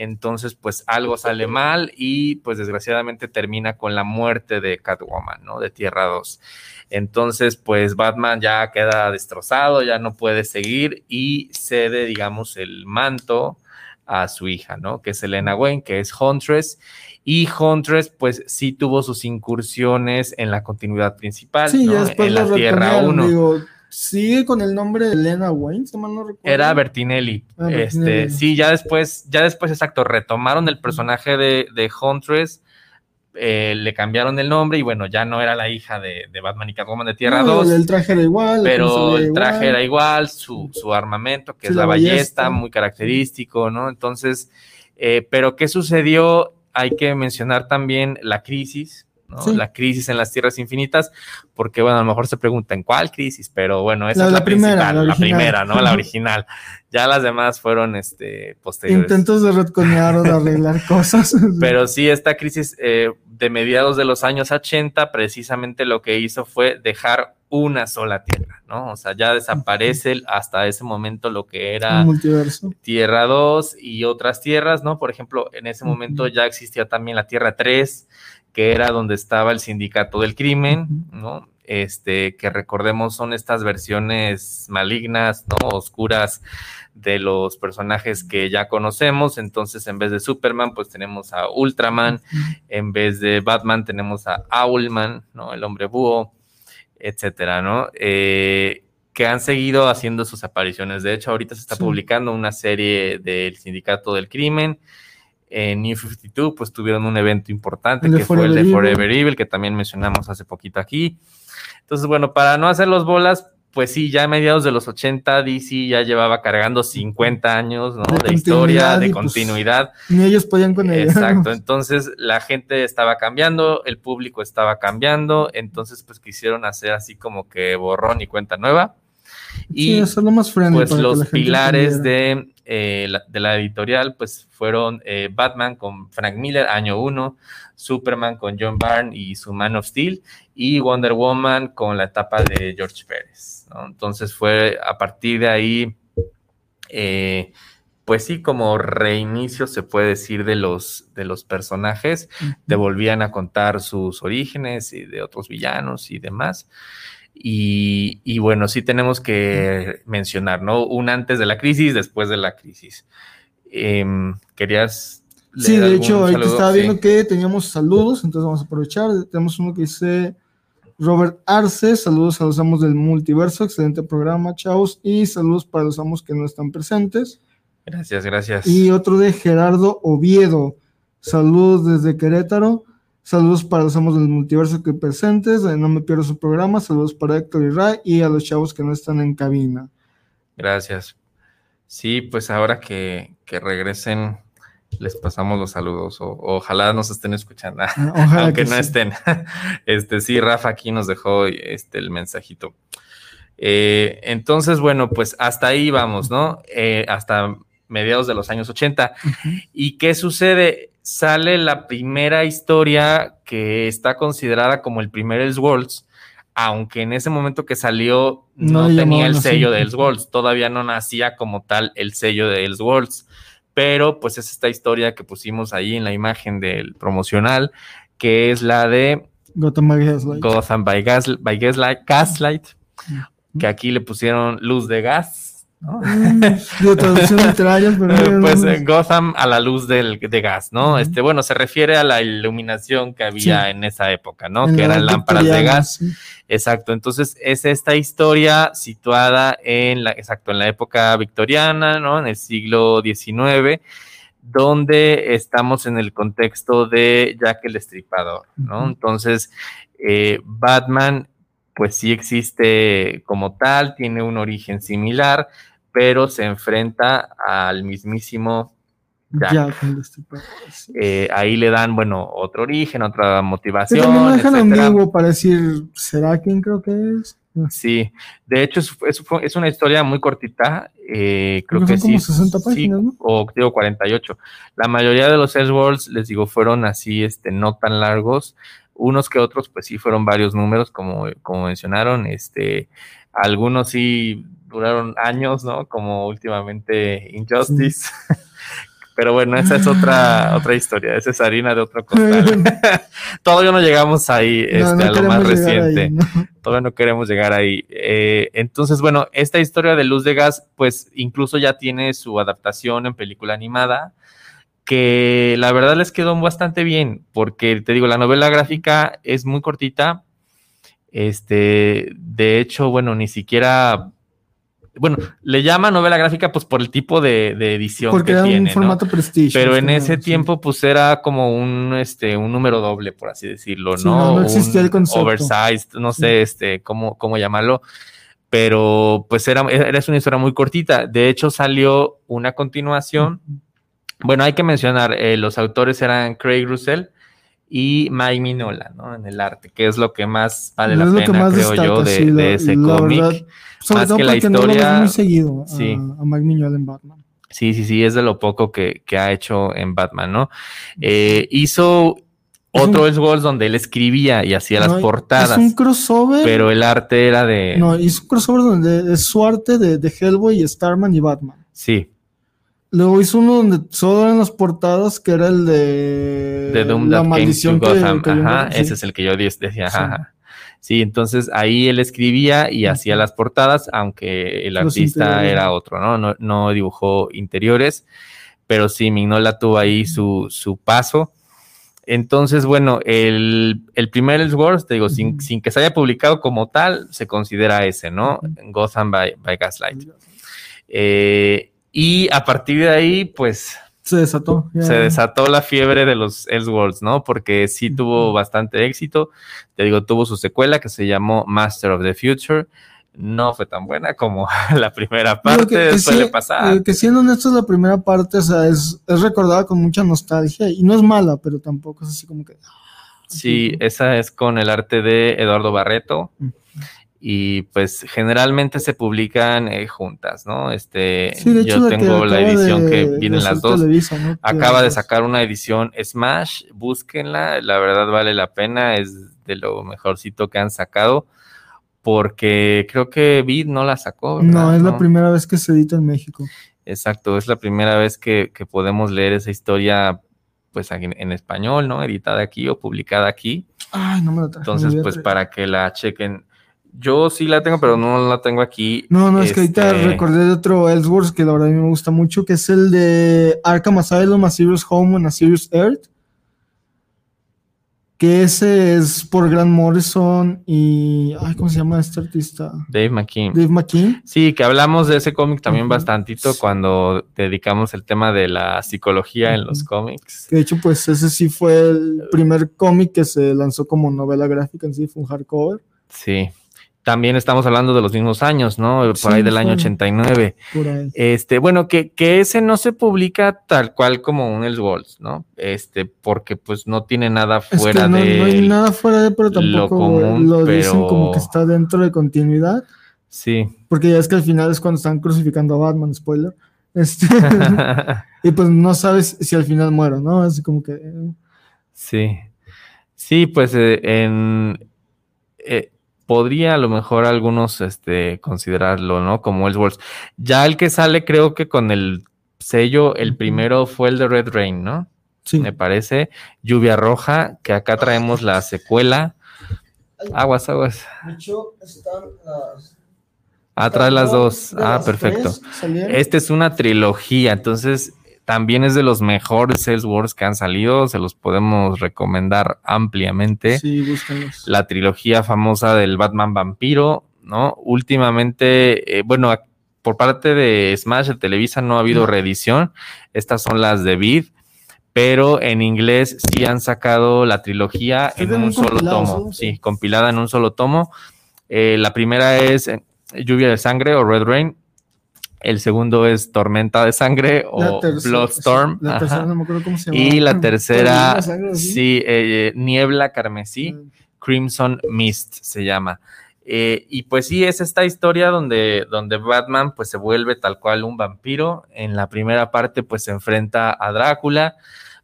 Entonces, pues algo sale mal y pues desgraciadamente termina con la muerte de Catwoman, ¿no? De Tierra 2. Entonces, pues Batman ya queda destrozado, ya no puede seguir y cede, digamos, el manto a su hija, ¿no? Que es Elena Wayne, que es Huntress. Y Huntress, pues sí tuvo sus incursiones en la continuidad principal, Sí, ¿no? en la Tierra retomaron, 1. Sigue con el nombre de Elena Wayne, si mal no recuerdo. Era Bertinelli. Ah, este, Bertinelli. sí, ya después, ya después, exacto, retomaron el personaje de, de Huntress, eh, le cambiaron el nombre y bueno, ya no era la hija de, de Batman y Catwoman de Tierra No, 2. El traje era igual. pero el traje era igual, su, su armamento, que Sí, es la la ballesta, ballesta. muy característico, ¿no? Entonces, eh, pero ¿qué sucedió? Hay que mencionar también la crisis, ¿no? Sí. La crisis en las tierras infinitas, porque, bueno, a lo mejor se preguntan, ¿cuál crisis? Pero bueno, esa La- es la, la primera, principal, la primera, ¿no? La original. Ya las demás fueron, este, posteriores. Intentos de retconear o de arreglar cosas. Pero sí, esta crisis eh, de mediados de los años 80, precisamente lo que hizo fue dejar una sola tierra, ¿no? O sea, ya desaparece hasta ese momento lo que era multiverso. Tierra 2 y otras tierras, ¿no? Por ejemplo, en ese momento ya existía también la Tierra 3, que era donde estaba el sindicato del crimen. ¿no? Este, que recordemos son estas versiones malignas, ¿no? Oscuras de los personajes que ya conocemos. Entonces, en vez de Superman, pues tenemos a Ultraman. En vez de Batman, tenemos a Owlman, ¿no? El hombre búho, etcétera, ¿no? Eh, que han seguido haciendo sus apariciones. De hecho, ahorita se está Sí. publicando una serie del Sindicato del Crimen. En New 52, pues tuvieron un evento importante El que fue el de Forever Evil, que también mencionamos hace poquito aquí. Entonces, bueno, para no hacer los bolas, pues sí, ya a mediados de los 80, DC ya llevaba cargando 50 años ¿no? De de, historia, de pues, continuidad. Ni ellos podían con ella. Exacto, entonces la gente estaba cambiando, el público estaba cambiando, entonces pues quisieron hacer así como que borrón y cuenta nueva. Sí, Y eso es lo más friendly pues los pilares de, eh, de la editorial pues fueron eh, Batman con Frank Miller, año 1, Superman con John Byrne y su Man of Steel, y Wonder Woman con la etapa de George Pérez. ¿no? Entonces fue a partir de ahí, eh, pues sí, como reinicio se puede decir de los, de los personajes, te volvían a contar sus orígenes y de otros villanos y demás. Y, y bueno, sí tenemos que mencionar, ¿no? Un antes de la crisis, después de la crisis. Em, ¿Querías Sí, de hecho, ahorita estaba Sí. viendo que teníamos saludos, entonces vamos a aprovechar. Tenemos uno que dice Robert Arce, saludos a los amos del multiverso, excelente programa, chavos, y saludos para los amos que no están presentes. Gracias, gracias. Y otro de Gerardo Oviedo, saludos desde Querétaro, saludos para los amos del multiverso que presentes, no me pierdo su programa, saludos para Héctor y Ray y a los chavos que no están en cabina. Gracias. Sí, pues ahora que, que regresen, les pasamos los saludos. O, ojalá nos estén escuchando. Ah, Ojalá aunque que no sí. estén. Este sí, Rafa aquí nos dejó este el mensajito. Eh, entonces, bueno, pues hasta ahí vamos, ¿no? Eh, hasta mediados de los años 80. ¿Y qué sucede? Sale la primera historia que está considerada como el primer Elseworlds, aunque en ese momento que salió no, tenía el sello de Elseworlds, todavía no nacía como tal el sello de Elseworlds. Pero pues es esta historia que pusimos ahí en la imagen del promocional, que es la de Gotham by Gaslight. Gotham by, Gaslight, Gaslight, que aquí le pusieron luz de gas Mm, pues en Gotham a la luz del, de gas, ¿no? Este, bueno, se refiere a la iluminación que había en esa época, ¿no? que eran lámparas de gas. Exacto. Entonces, es esta historia situada en la, exacto, en la época victoriana, ¿no? En el siglo XIX, donde estamos en el contexto de Jack el Estripador, ¿no? Entonces, eh, Batman pues sí existe como tal, tiene un origen similar, pero se enfrenta al mismísimo Jack. Eh, ahí le dan, bueno, otro origen, otra motivación. también lo dejan ambiguo para decir, ¿será quién creo que es? Sí, de hecho es, es, una historia muy cortita, eh, creo que sí, 60 páginas, ¿no? o digo 48. La mayoría de los Elseworlds, les digo, fueron así, este, no tan largos, unos que otros, pues sí fueron varios números, como, como mencionaron, este, algunos sí duraron años, ¿no? Como últimamente Injustice. Pero bueno, esa es otra, otra historia, esa es harina de otro costal. Todavía no llegamos ahí este, a lo más reciente. Todavía no queremos llegar ahí. Eh, entonces, bueno, esta historia de Luz de Gas, pues incluso ya tiene su adaptación en película animada, que la verdad les quedó bastante bien, porque te digo, la novela gráfica es muy cortita. Este, de hecho, bueno, ni siquiera bueno, le llama novela gráfica pues por el tipo de, edición Porque que era tiene, un formato prestigio. Pero en ese tiempo pues era como un este un número doble, por así decirlo, ¿no? no, existía el concepto. Oversized, no sé, este cómo cómo llamarlo. Pero pues era, era una historia muy cortita. De hecho, salió una continuación. Bueno, hay que mencionar, eh, los autores eran Craig Russell y Mike Minola, ¿no? En el arte, que es lo que más vale la pena, creo yo, de, ese cómic. Sobre todo que la historia. No muy seguido sí. a, Mike Mignola en Batman. Sí, sí, sí, es de lo poco que, ha hecho en Batman, ¿no? Eh, hizo otro Elseworlds donde él escribía y hacía las portadas. Es un crossover. Pero el arte era de. No, hizo un crossover donde es su arte de, de Hellboy, Starman y Batman. Sí. Luego hizo uno donde solo eran las portadas, que era el de. De Doom la maldición Gotham. ajá, ese es el que yo decía. Ajá. Sí, entonces ahí él escribía y hacía las portadas, aunque el artista era otro, ¿no? ¿no? dibujó interiores, pero sí, Mignola tuvo ahí su, su paso. Entonces, bueno, el, el primer Elseworlds, te digo, sin, sin, que se haya publicado como tal, se considera ese, ¿no? Gotham by, Gaslight. Eh, y a partir de ahí, pues se desató. Se desató la fiebre de los Elseworlds, ¿no? Porque sí tuvo bastante éxito. Te digo, tuvo su secuela que se llamó Master of the Future. No fue tan buena como la primera parte, que, suele pasar. Eh, que siendo honestos, la primera parte, o sea, es, es recordada con mucha nostalgia y no es mala, pero tampoco es así como que. Sí, esa es con el arte de Eduardo Barreto y pues generalmente se publican eh, juntas, ¿no? Este, yo tengo la edición que vienen las dos. Acaba de sacar una edición Smash, búsquenla, la verdad vale la pena, es de lo mejorcito que han sacado, porque creo que Vid no la sacó. No, es la primera vez que se edita en México. Exacto, es la primera vez que, podemos leer esa historia pues en, en, español, ¿no? Editada aquí o publicada aquí. Ay, no me lo traje, Entonces, pues para que la chequen yo sí la tengo, pero no la tengo aquí. No, no, es que ahorita este, recordé de otro Ellsworth que la verdad a mí me gusta mucho, que es el de Arkham Asylum, A Serious Home and A Serious Earth. Que ese es por Grant Morrison y. Ay, ¿cómo se llama este artista? Dave McKean. Dave McKean. Sí, que hablamos de ese cómic también bastantito cuando dedicamos el tema de la psicología en los cómics. De hecho, pues ese sí fue el primer cómic que se lanzó como novela gráfica en sí, fue un hardcover. Sí también estamos hablando de los mismos años, ¿no? Por ahí del año 89. Por ahí. Este, bueno, que, que, ese no se publica tal cual como un Elseworlds, ¿no? Este, porque pues no tiene nada fuera es no, de. No hay nada fuera de, pero tampoco lo, dicen como que está dentro de continuidad. Sí. Porque ya es que al final es cuando están crucificando a Batman, spoiler. Este, y pues no sabes si al final muero, ¿no? Así como que... eh, Sí. Sí, pues eh, en eh, podría a lo mejor algunos este, considerarlo, ¿no? Como Elseworlds. Ya el que sale, creo que con el sello, el primero fue el de Red Rain, ¿no? sí. Me parece. Lluvia Roja, que acá traemos la secuela. Aguas, aguas. De hecho, están las... Atrás las dos. Ah, perfecto. Esta es una trilogía, entonces también es de los mejores Salesforce que han salido, se los podemos recomendar ampliamente. Sí, búsquenlos. La trilogía famosa del Batman Vampiro, ¿no? Últimamente, eh, bueno, por parte de Smash de Televisa no ha habido reedición, estas son las de Vid, pero en inglés sí han sacado la trilogía en un solo tomo, sí, compilada en un solo tomo. Eh, la primera es eh, Lluvia de Sangre o Red Rain. El segundo es Tormenta de Sangre o Bloodstorm. La ajá. tercera no me acuerdo cómo se llama. Y la tercera, sí, eh, Niebla Carmesí, Mm. Crimson Mist se llama. Eh, y pues sí, es esta historia donde, donde Batman pues se vuelve tal cual un vampiro. En la primera parte pues se enfrenta a Drácula,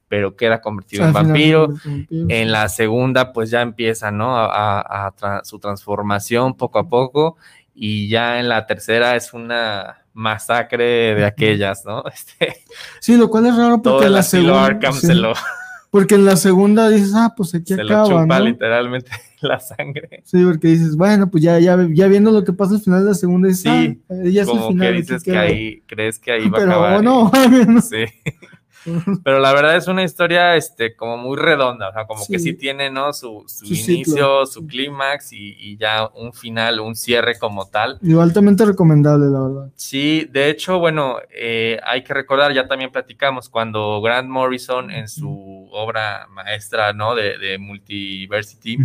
pero queda convertido Al en vampiro. vampiro. En la segunda, pues ya empieza, ¿no? A, a- a tra- su transformación poco a poco. Y ya en la tercera es una masacre de aquellas, ¿no? Este, Sí, lo cual es raro porque en el la segunda. Arkham sí, se lo, Porque en la segunda dices, ah, pues aquí se lo acaba, chupa ¿no? literalmente la sangre. Sí, porque dices, bueno, pues ya, ya, ya viendo lo que pasa al final de la segunda, dices, Sí, ah, ya es el Como final. que dices que queda". ahí, crees que ahí va a Pero acabar. no, Sí. Pero la verdad es una historia, este, como muy redonda, o sea, como que Sí. sí tiene, ¿no? Su, su Su ciclo. inicio, su clímax y, y ya un final, un cierre como tal. Digo, altamente recomendable, la verdad. Sí, de hecho, bueno, eh, hay que recordar, ya también platicamos, cuando Grant Morrison en su obra maestra, ¿no? De, de Multiversity,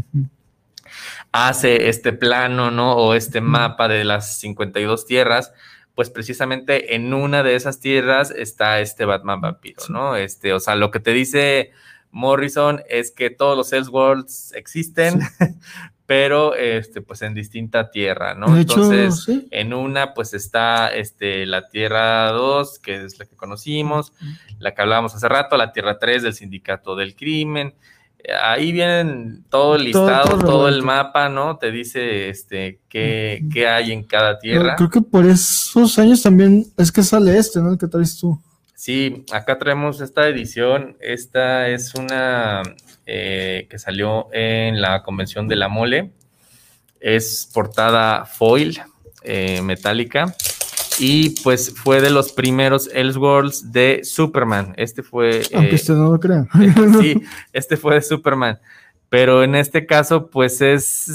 hace este plano, ¿no? O este mapa de las 52 tierras, pues precisamente en una de esas tierras está este Batman vampiro, ¿no? Este, o sea, lo que te dice Morrison es que todos los Elseworlds existen, pero este, pues en distinta tierra, ¿no? de hecho, Entonces, sí. en una, pues está este, la Tierra 2, que es la que conocimos, la que hablábamos hace rato, la Tierra 3 del Sindicato del Crimen. Ahí vienen todo listado, todo todo, el mapa, ¿no? Te dice este qué, qué hay en cada tierra. Creo que por esos años también es que sale este, ¿no? El que traes tú. Sí, acá traemos esta edición. Esta es una eh, que salió en la convención de la mole. Es portada foil eh, metálica. Y pues fue de los primeros Elseworlds de Superman. Este fue. Aunque eh, usted no lo crea. sí, este fue de Superman. Pero en este caso, pues es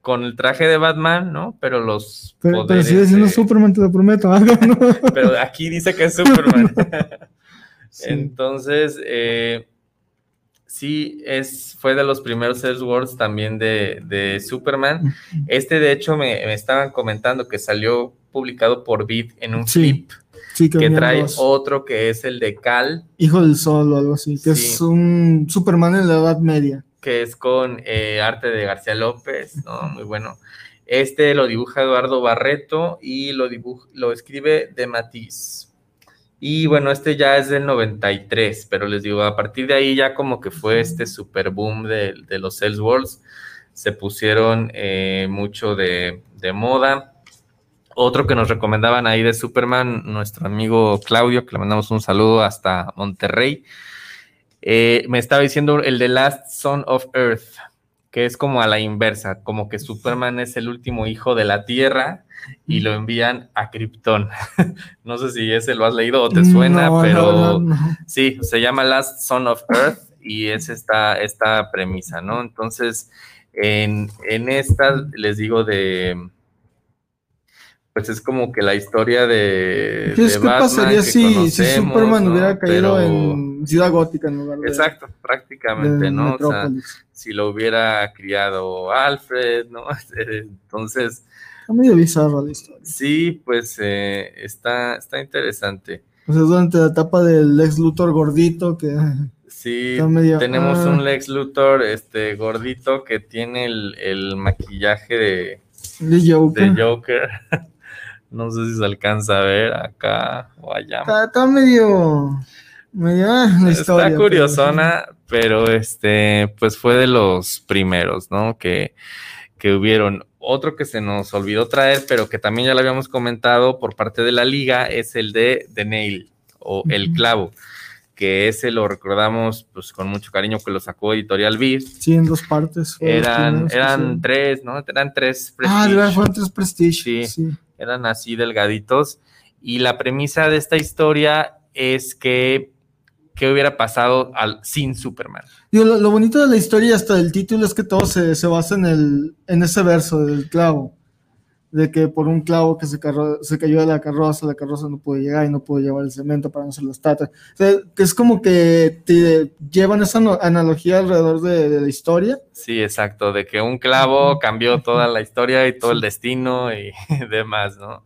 con el traje de Batman, ¿no? Pero los Pero, sigue siendo de- Superman, te lo prometo. pero aquí dice que es Superman. Sí. Entonces, eh, sí, es, fue de los primeros Elseworlds también de, de Superman. Este, de hecho, me, me estaban comentando que salió publicado por Vid en un Sí, flip Sí, que trae otro que es el de Cal, Hijo del Sol o algo así, que Sí. es un Superman en la Edad Media. que es con eh, arte de García López, ¿no? Muy bueno. Este lo dibuja Eduardo Barreto y lo, dibuj- lo escribe de Matiz. Y bueno, este ya es del 93, pero les digo, a partir de ahí ya como que fue este super boom de, de los Elseworlds, se pusieron eh, mucho de, de moda. Otro que nos recomendaban ahí de Superman, nuestro amigo Claudio, que le mandamos un saludo hasta Monterrey, eh, me estaba diciendo el de Last Son of Earth, que es como a la inversa, como que Superman es el último hijo de la Tierra y lo envían a Krypton. no sé si ese lo has leído o te suena, No, pero no. sí, se llama Last Son of Earth y es esta, esta premisa, ¿no? Entonces, en, en esta les digo de... Pues es como que la historia de. ¿Qué, es- de qué Batman pasaría que si, si Superman ¿no? hubiera caído Pero- en Ciudad Gótica en lugar de, Exacto, prácticamente, de ¿no? O sea, si lo hubiera criado Alfred, ¿no? Entonces, Está medio bizarra la historia. sí, pues eh, está, está interesante. O sea, durante la etapa del ex Luthor gordito que Sí, medio- tenemos ah. un Lex Luthor este, gordito que tiene el, el maquillaje de, de Joker. de Joker. No sé si se alcanza a ver acá o allá. Está, medio. medio ah, la historia, Está curiosona, pero, pero, este, pues fue de los primeros, ¿no? Que, que hubieron. Otro que se nos olvidó traer, pero que también ya lo habíamos comentado por parte de la liga, es el de The Nail o El Clavo que ese lo recordamos pues con mucho cariño que lo sacó Editorial Beat. Sí, en dos partes. Eran, eran tres, ¿no? Eran tres Prestige. Ah, fueron tres Prestige. Sí, eran así delgaditos. Y la premisa de esta historia es que qué hubiera pasado al, sin Superman. Digo, lo, bonito de la historia hasta del título es que todo se, se basa en, el, en ese verso del clavo de que por un clavo que se, se cayó de la carroza, la carroza no puede llegar y no puede llevar el cemento para no hacer los tatas. O sea, es como que te llevan esa analogía alrededor de, la historia. Sí, exacto, de que un clavo cambió toda la historia y todo el destino y demás, ¿no?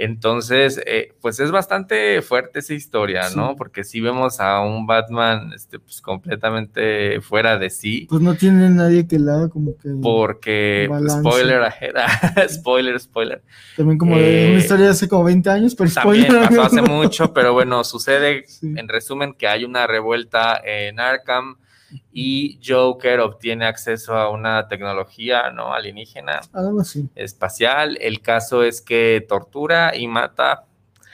Entonces, eh, pues es bastante fuerte esa historia, ¿no? Porque si vemos a un Batman este, pues, completamente fuera de sí. Pues no tiene nadie que la haga como que. Porque, spoiler ahead, spoiler, spoiler. También como de una eh, historia de hace como 20 años, pero spoiler. También pasó hace mucho, pero bueno, sucede en resumen que hay una revuelta en Arkham y Joker obtiene acceso a una tecnología no alienígena espacial. El caso es que tortura y mata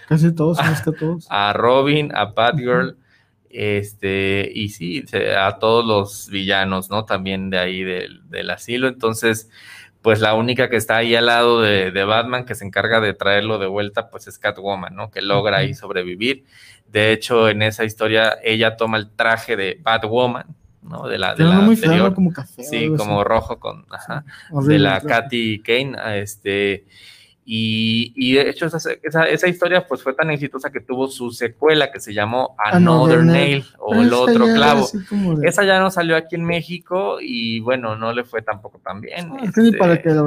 casi todos, a, todos. a Robin, a Batgirl, este, y sí, a todos los villanos, ¿no? También de ahí del, asilo. Entonces, pues la única que está ahí al lado de, de, Batman, que se encarga de traerlo de vuelta, pues es Catwoman, ¿no? Que logra ahí sobrevivir. De hecho, en esa historia, ella toma el traje de Batwoman, ¿no? De la, de la muy como café. Sí, como rojo con, ajá, de la Katy Kane, este, y, de hecho esa, esa, historia pues fue tan exitosa que tuvo su secuela que se llamó Another, Nail, o El Otro Clavo. Esa ya no salió aquí en México y bueno, no le fue tampoco tan bien. Este, para que la,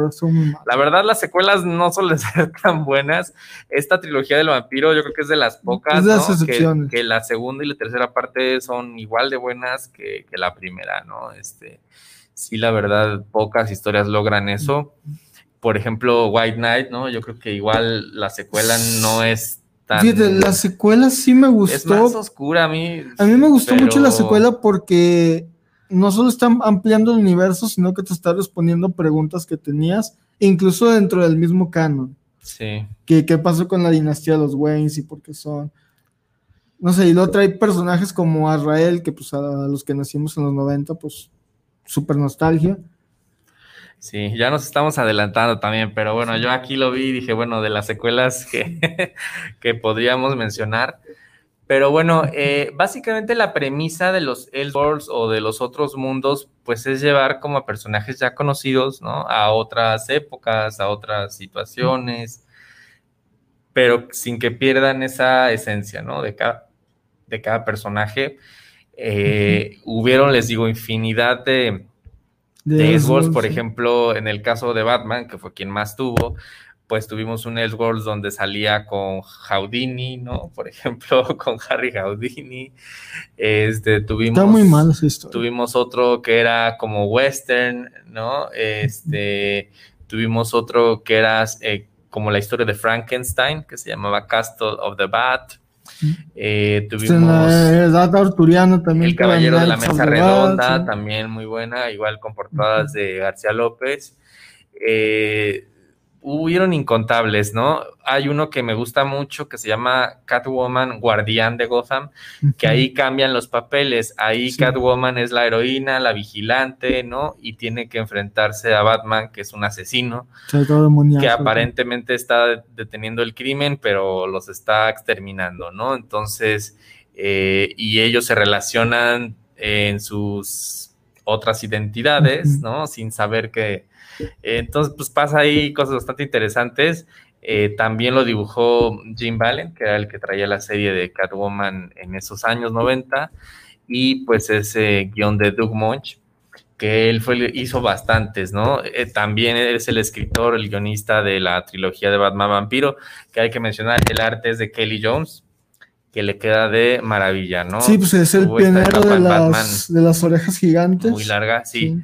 la verdad las secuelas no suelen ser tan buenas. Esta trilogía del vampiro yo creo que es de las pocas, que, la segunda y la tercera parte son igual de buenas que, que la primera, ¿no? Este, sí, la verdad, pocas historias logran eso por ejemplo, White Knight, ¿no? Yo creo que igual la secuela no es tan... Fíjate, la secuela sí me gustó. Es más oscura a mí. A mí me gustó mucho la secuela porque no solo está ampliando el universo, sino que te está respondiendo preguntas que tenías, incluso dentro del mismo canon. Sí. ¿Qué, qué pasó con la dinastía de los Waynes y por qué son? No sé, y luego trae personajes como Azrael, que pues a los que nacimos en los 90, pues súper nostalgia. Sí, ya nos estamos adelantando también, pero bueno, yo aquí lo vi y dije, bueno, de las secuelas que, que podríamos mencionar. Pero bueno, eh, básicamente la premisa de los Elseworlds o de los otros mundos, pues es llevar como a personajes ya conocidos, ¿no? A otras épocas, a otras situaciones, pero sin que pierdan esa esencia, ¿no? De cada, de cada personaje. Eh, hubieron, les digo, infinidad de, de Elseworlds, por ejemplo, en el caso de Batman, que fue quien más tuvo, pues tuvimos un Elseworlds donde salía con Houdini, ¿no? Por ejemplo, con Harry Houdini. Este, tuvimos, Está muy mal esa historia. Tuvimos otro que era como western, ¿no? Este, tuvimos otro que era eh, como la historia de Frankenstein, que se llamaba Castle of the Bat. Eh, tuvimos también. El Caballero de la Mesa Redonda, también muy buena, igual con portadas de García López. Eh, hubieron incontables, ¿no? Hay uno que me gusta mucho que se llama Catwoman, Guardián de Gotham, que ahí cambian los papeles. Ahí Catwoman es la heroína, la vigilante, ¿no? Y tiene que enfrentarse a Batman, que es un asesino, que aparentemente está deteniendo el crimen, pero los está exterminando, ¿no? Entonces, eh, y ellos se relacionan en sus otras identidades, ¿no? Sin saber que entonces, pues pasa ahí cosas bastante interesantes. Eh, también lo dibujó Jim Valen, que era el que traía la serie de Catwoman en esos años 90, y pues ese guion de Doug Munch, que él fue, hizo bastantes, ¿no? Eh, también es el escritor, el guionista de la trilogía de Batman Vampiro, que hay que mencionar, el arte es de Kelly Jones, que le queda de maravilla, ¿no? Sí, pues es el pionero de las, de las, orejas gigantes. Muy larga, sí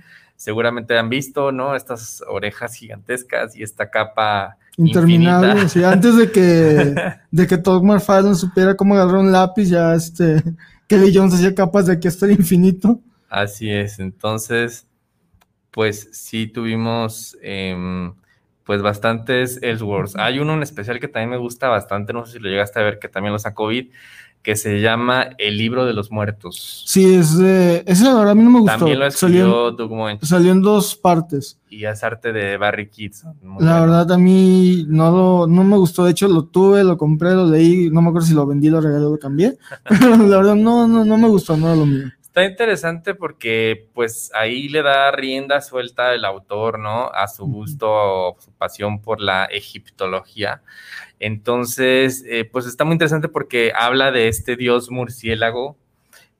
seguramente han visto, ¿no? Estas orejas gigantescas y esta capa interminable. Sí, antes de que, de que Todd McFarlane supiera cómo agarrar un lápiz, ya este Kelly Jones hacía capaz de que hasta el infinito. Así es. Entonces, pues sí tuvimos em, pues bastantes Elseworlds. Hay uno en especial que también me gusta bastante, no sé si lo llegaste a ver, que también lo sacó Vid, que se llama El libro de los muertos. Sí, es de, ese la verdad a mí no me gustó. También lo escribió Doug Moen. Salió en dos partes. Y es arte de Barry Kitson. La verdad a mí no, lo, no me gustó, de hecho lo tuve, lo compré, lo leí, no me acuerdo si lo vendí, lo regalé, lo cambié, pero la verdad no, no, no me gustó, no era lo mío. Está interesante porque pues ahí le da rienda suelta el autor, ¿no? A su gusto o su pasión por la egiptología. Entonces, eh, pues está muy interesante porque habla de este dios murciélago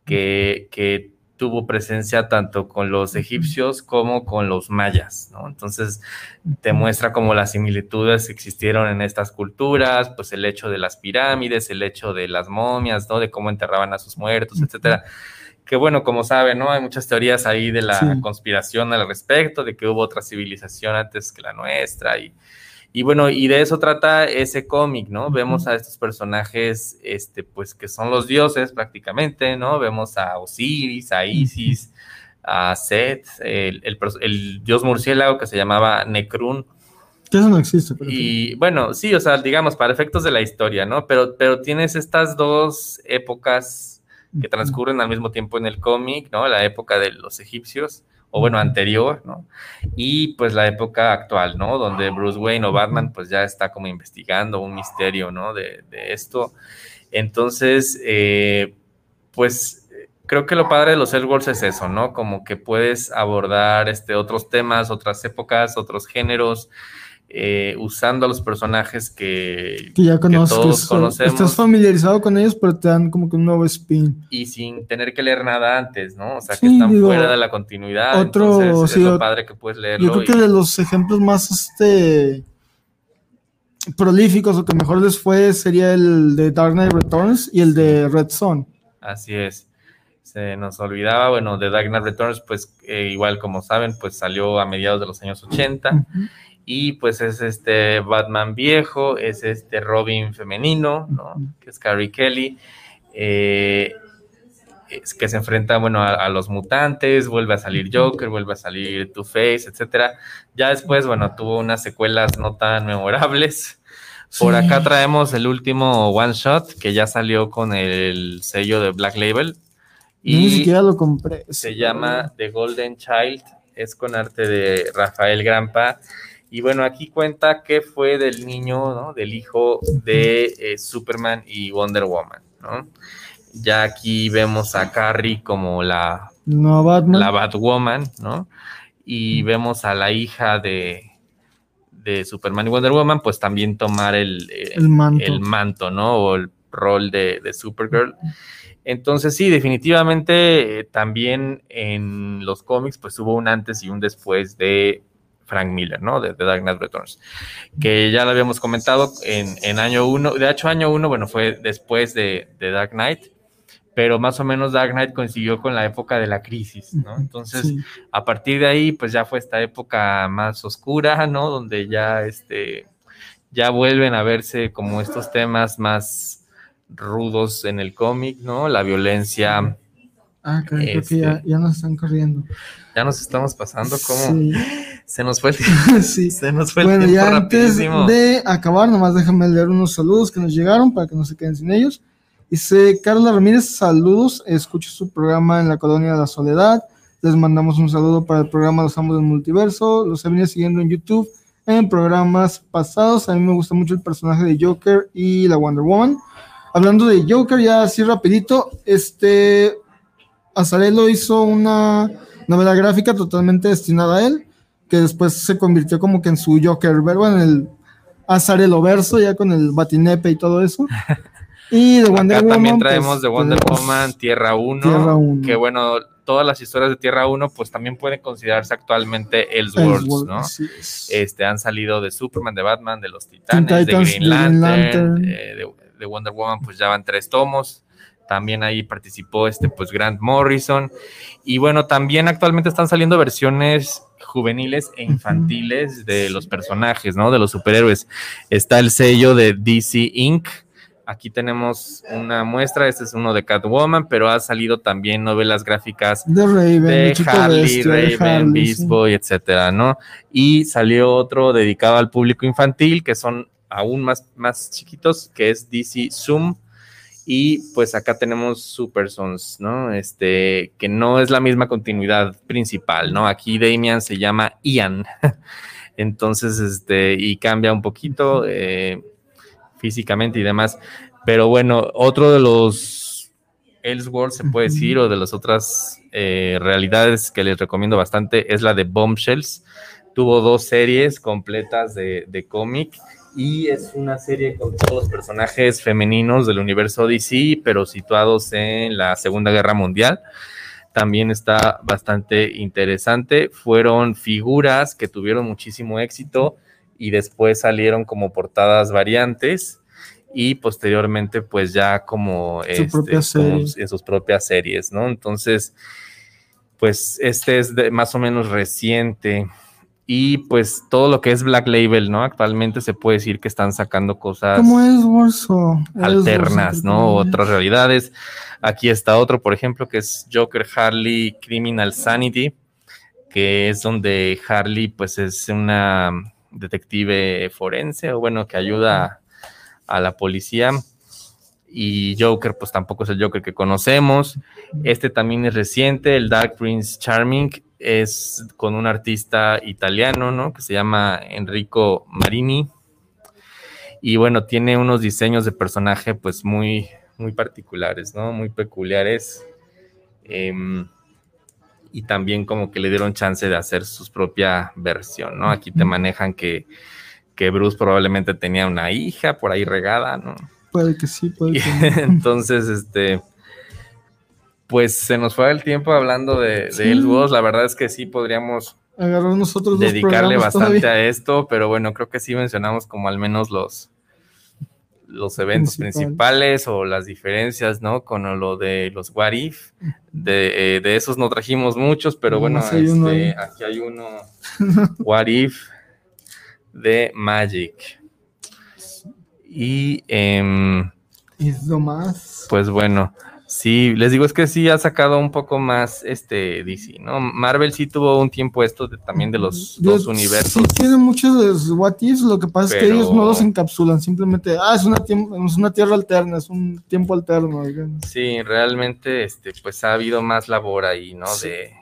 que, que tuvo presencia tanto con los egipcios como con los mayas, ¿no? Entonces te muestra como las similitudes existieron en estas culturas, pues el hecho de las pirámides, el hecho de las momias, ¿no? De cómo enterraban a sus muertos, etcétera que bueno, como saben, ¿no? Hay muchas teorías ahí de la conspiración al respecto, de que hubo otra civilización antes que la nuestra y, y bueno, y de eso trata ese cómic, ¿no? Vemos a estos personajes, este, pues que son los dioses prácticamente, ¿no? Vemos a Osiris, a Isis, a Set, el, el, dios murciélago que se llamaba Necrun. Eso no existe. Pero y bueno, sí, o sea, digamos, para efectos de la historia, ¿no? Pero, pero tienes estas dos épocas que transcurren al mismo tiempo en el cómic, ¿no? La época de los egipcios, o bueno, anterior, ¿no? Y pues la época actual, ¿no? Donde Bruce Wayne o Batman pues ya está como investigando un misterio, ¿no? De, esto. Entonces, eh, pues creo que lo padre de los Elseworlds es eso, ¿no? Como que puedes abordar este, otros temas, otras épocas, otros géneros, eh, usando a los personajes que, ya todos conocemos. Estás familiarizado con ellos, pero te dan como que un nuevo spin. Y sin tener que leer nada antes, ¿no? O sea, que están fuera de la continuidad. Otro, entonces, es lo padre que puedes leerlo. Yo creo que de los ejemplos más este prolíficos o que mejor les fue sería el de Dark Knight Returns y el de Red Son. Así es. Se nos olvidaba, bueno, de Dark Knight Returns, pues eh, igual como saben, pues salió a mediados de los años 80 y pues es este Batman viejo, es este Robin femenino, ¿no? Que es Carrie Kelly, eh, es que se enfrenta, bueno, a, los mutantes, vuelve a salir Joker, vuelve a salir Two-Face, etcétera. Ya después, bueno, tuvo unas secuelas no tan memorables. Por acá traemos el último one shot que ya salió con el sello de Black Label. Y ni siquiera lo compré. Se llama The Golden Child, es con arte de Rafael Grampa y bueno, aquí cuenta qué fue del niño, ¿no? Del hijo de eh, Superman y Wonder Woman, ¿no? Ya aquí vemos a Carrie como la, no, Batman. la Batwoman, ¿no? Y vemos a la hija de, de Superman y Wonder Woman, pues también tomar el, eh, el, manto. el manto, ¿no? O el rol de, de Supergirl. Entonces sí, definitivamente eh, también en los cómics pues hubo un antes y un después de Frank Miller, ¿no? De, Dark Knight Returns, que ya lo habíamos comentado en, año uno, de hecho año uno, bueno, fue después de, Dark Knight, pero más o menos Dark Knight coincidió con la época de la crisis, ¿no? Entonces, a partir de ahí, pues ya fue esta época más oscura, ¿no? Donde ya, este, ya vuelven a verse como estos temas más rudos en el cómic, ¿no? La violencia. Ah, creo, que ya, este ya, nos están corriendo. Ya nos estamos pasando como... Se nos fue el sí. Se nos fue el bueno, ya antes de acabar, nomás déjame leer unos saludos que nos llegaron para que no se queden sin ellos. Dice Carla Ramírez, saludos, escucho su programa en la Colonia de la Soledad. Les mandamos un saludo para el programa Los Amos del Multiverso. Los he venido siguiendo en YouTube en programas pasados. A mí me gusta mucho el personaje de Joker y la Wonder Woman. Hablando de Joker, ya así rapidito, este Azarelo hizo una novela gráfica totalmente destinada a él que después se convirtió como que en su Joker, bueno, en el Azarelo verso, ya con el Batinepe y todo eso. Y de Wonder Woman. También pues, traemos de Wonder Woman Tierra 1, que bueno, todas las historias de Tierra 1 pues también pueden considerarse actualmente Elseworlds, ¿no? Este, han salido de Superman, de Batman, de los Titanes, de Green Lantern, eh, de, Wonder Woman pues ya van tres tomos. También ahí participó este, pues Grant Morrison. Y bueno, también actualmente están saliendo versiones juveniles e infantiles de los personajes, ¿no? De los superhéroes. Está el sello de DC Inc. Aquí tenemos una muestra, este es uno de Catwoman, pero ha salido también novelas gráficas de, Raven, de Harley, Raven, Beast Boy, etcétera, ¿no? Y salió otro dedicado al público infantil, que son aún más, más chiquitos, que es DC Zoom, y pues acá tenemos Super Sons, ¿no? Este, que no es la misma continuidad principal, ¿no? Aquí Damian se llama Ian. Entonces, este, y cambia un poquito eh, físicamente y demás. Pero bueno, otro de los Elseworlds, se puede decir, o de las otras eh, realidades que les recomiendo bastante, es la de Bombshells. Tuvo dos series completas de, de cómic y es una serie con todos los personajes femeninos del universo DC, pero situados en la Segunda Guerra Mundial. También está bastante interesante. Fueron figuras que tuvieron muchísimo éxito y después salieron como portadas variantes y posteriormente pues ya como, este, en sus propias series, ¿no? Entonces, pues este es más o menos reciente y pues todo lo que es Black Label, ¿no? Actualmente se puede decir que están sacando cosas como es alternas, ¿no? Otras realidades. Aquí está otro, por ejemplo, que es Joker Harley Criminal Sanity, que es donde Harley pues es una detective forense o bueno, que ayuda a la policía. Y Joker pues tampoco es el Joker que conocemos. Este también es reciente, el Dark Prince Charming, es con un artista italiano, ¿no? Que se llama Enrico Marini. Y bueno, tiene unos diseños de personaje pues muy, muy particulares, ¿no? Muy peculiares. Em, y también como que le dieron chance de hacer su propia versión, ¿no? Aquí te manejan que, que Bruce probablemente tenía una hija por ahí regada, ¿no? Puede que sí, puede que no. Entonces, este, pues se nos fue el tiempo hablando de, de La verdad es que sí podríamos agarrar nosotros dedicarle bastante a esto, pero bueno, creo que sí mencionamos como al menos los los eventos principales o las diferencias, ¿no? Con lo de los What If. De, eh, esos no trajimos muchos, pero bueno, este, aquí hay uno What If de Magic. Y, eh, lo más. Pues bueno, Sí, les digo, es que sí ha sacado un poco más este DC, ¿no? Marvel sí tuvo un tiempo esto de, también de los dos universos. Sí, tiene muchos what ifs, lo que pasa es que ellos no los encapsulan, simplemente, ah, es una, es una tierra alterna, es un tiempo alterno. Sí, realmente, este, pues ha habido más labor ahí, ¿no? De,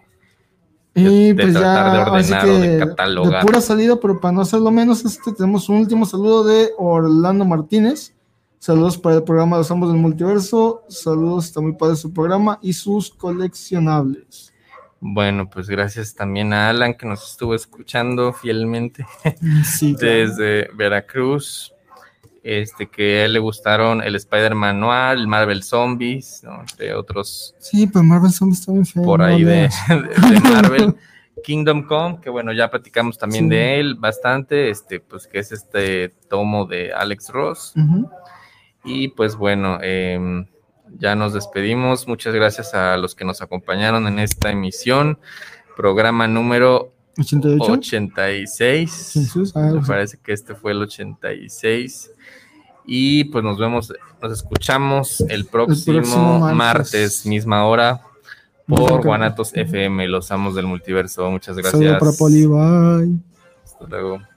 y pues tratar de ordenar o de catalogar. De pura salida, pero para no hacerlo menos, este, tenemos un último saludo de Orlando Martínez Saludos para el programa Los Ambos del Multiverso. Saludos, está muy padre su programa y sus coleccionables. Bueno, pues gracias también a Alan que nos estuvo escuchando fielmente desde Veracruz. Este que a él le gustaron el Spider-Man Noir, el Marvel Zombies, entre otros. Sí, pues Marvel Zombies está bien feo. Por ahí de, de, Marvel. Kingdom Come, que bueno, ya platicamos también de él bastante, este, pues que es este tomo de Alex Ross. Y pues bueno, em, ya nos despedimos. Muchas gracias a los que nos acompañaron en esta emisión. Programa número 86. Ah, Me parece que este fue el 86. Y pues nos vemos, nos escuchamos el próximo, martes. misma hora, por Guanatos FM, los amos del multiverso. Muchas gracias. Bye. Hasta luego.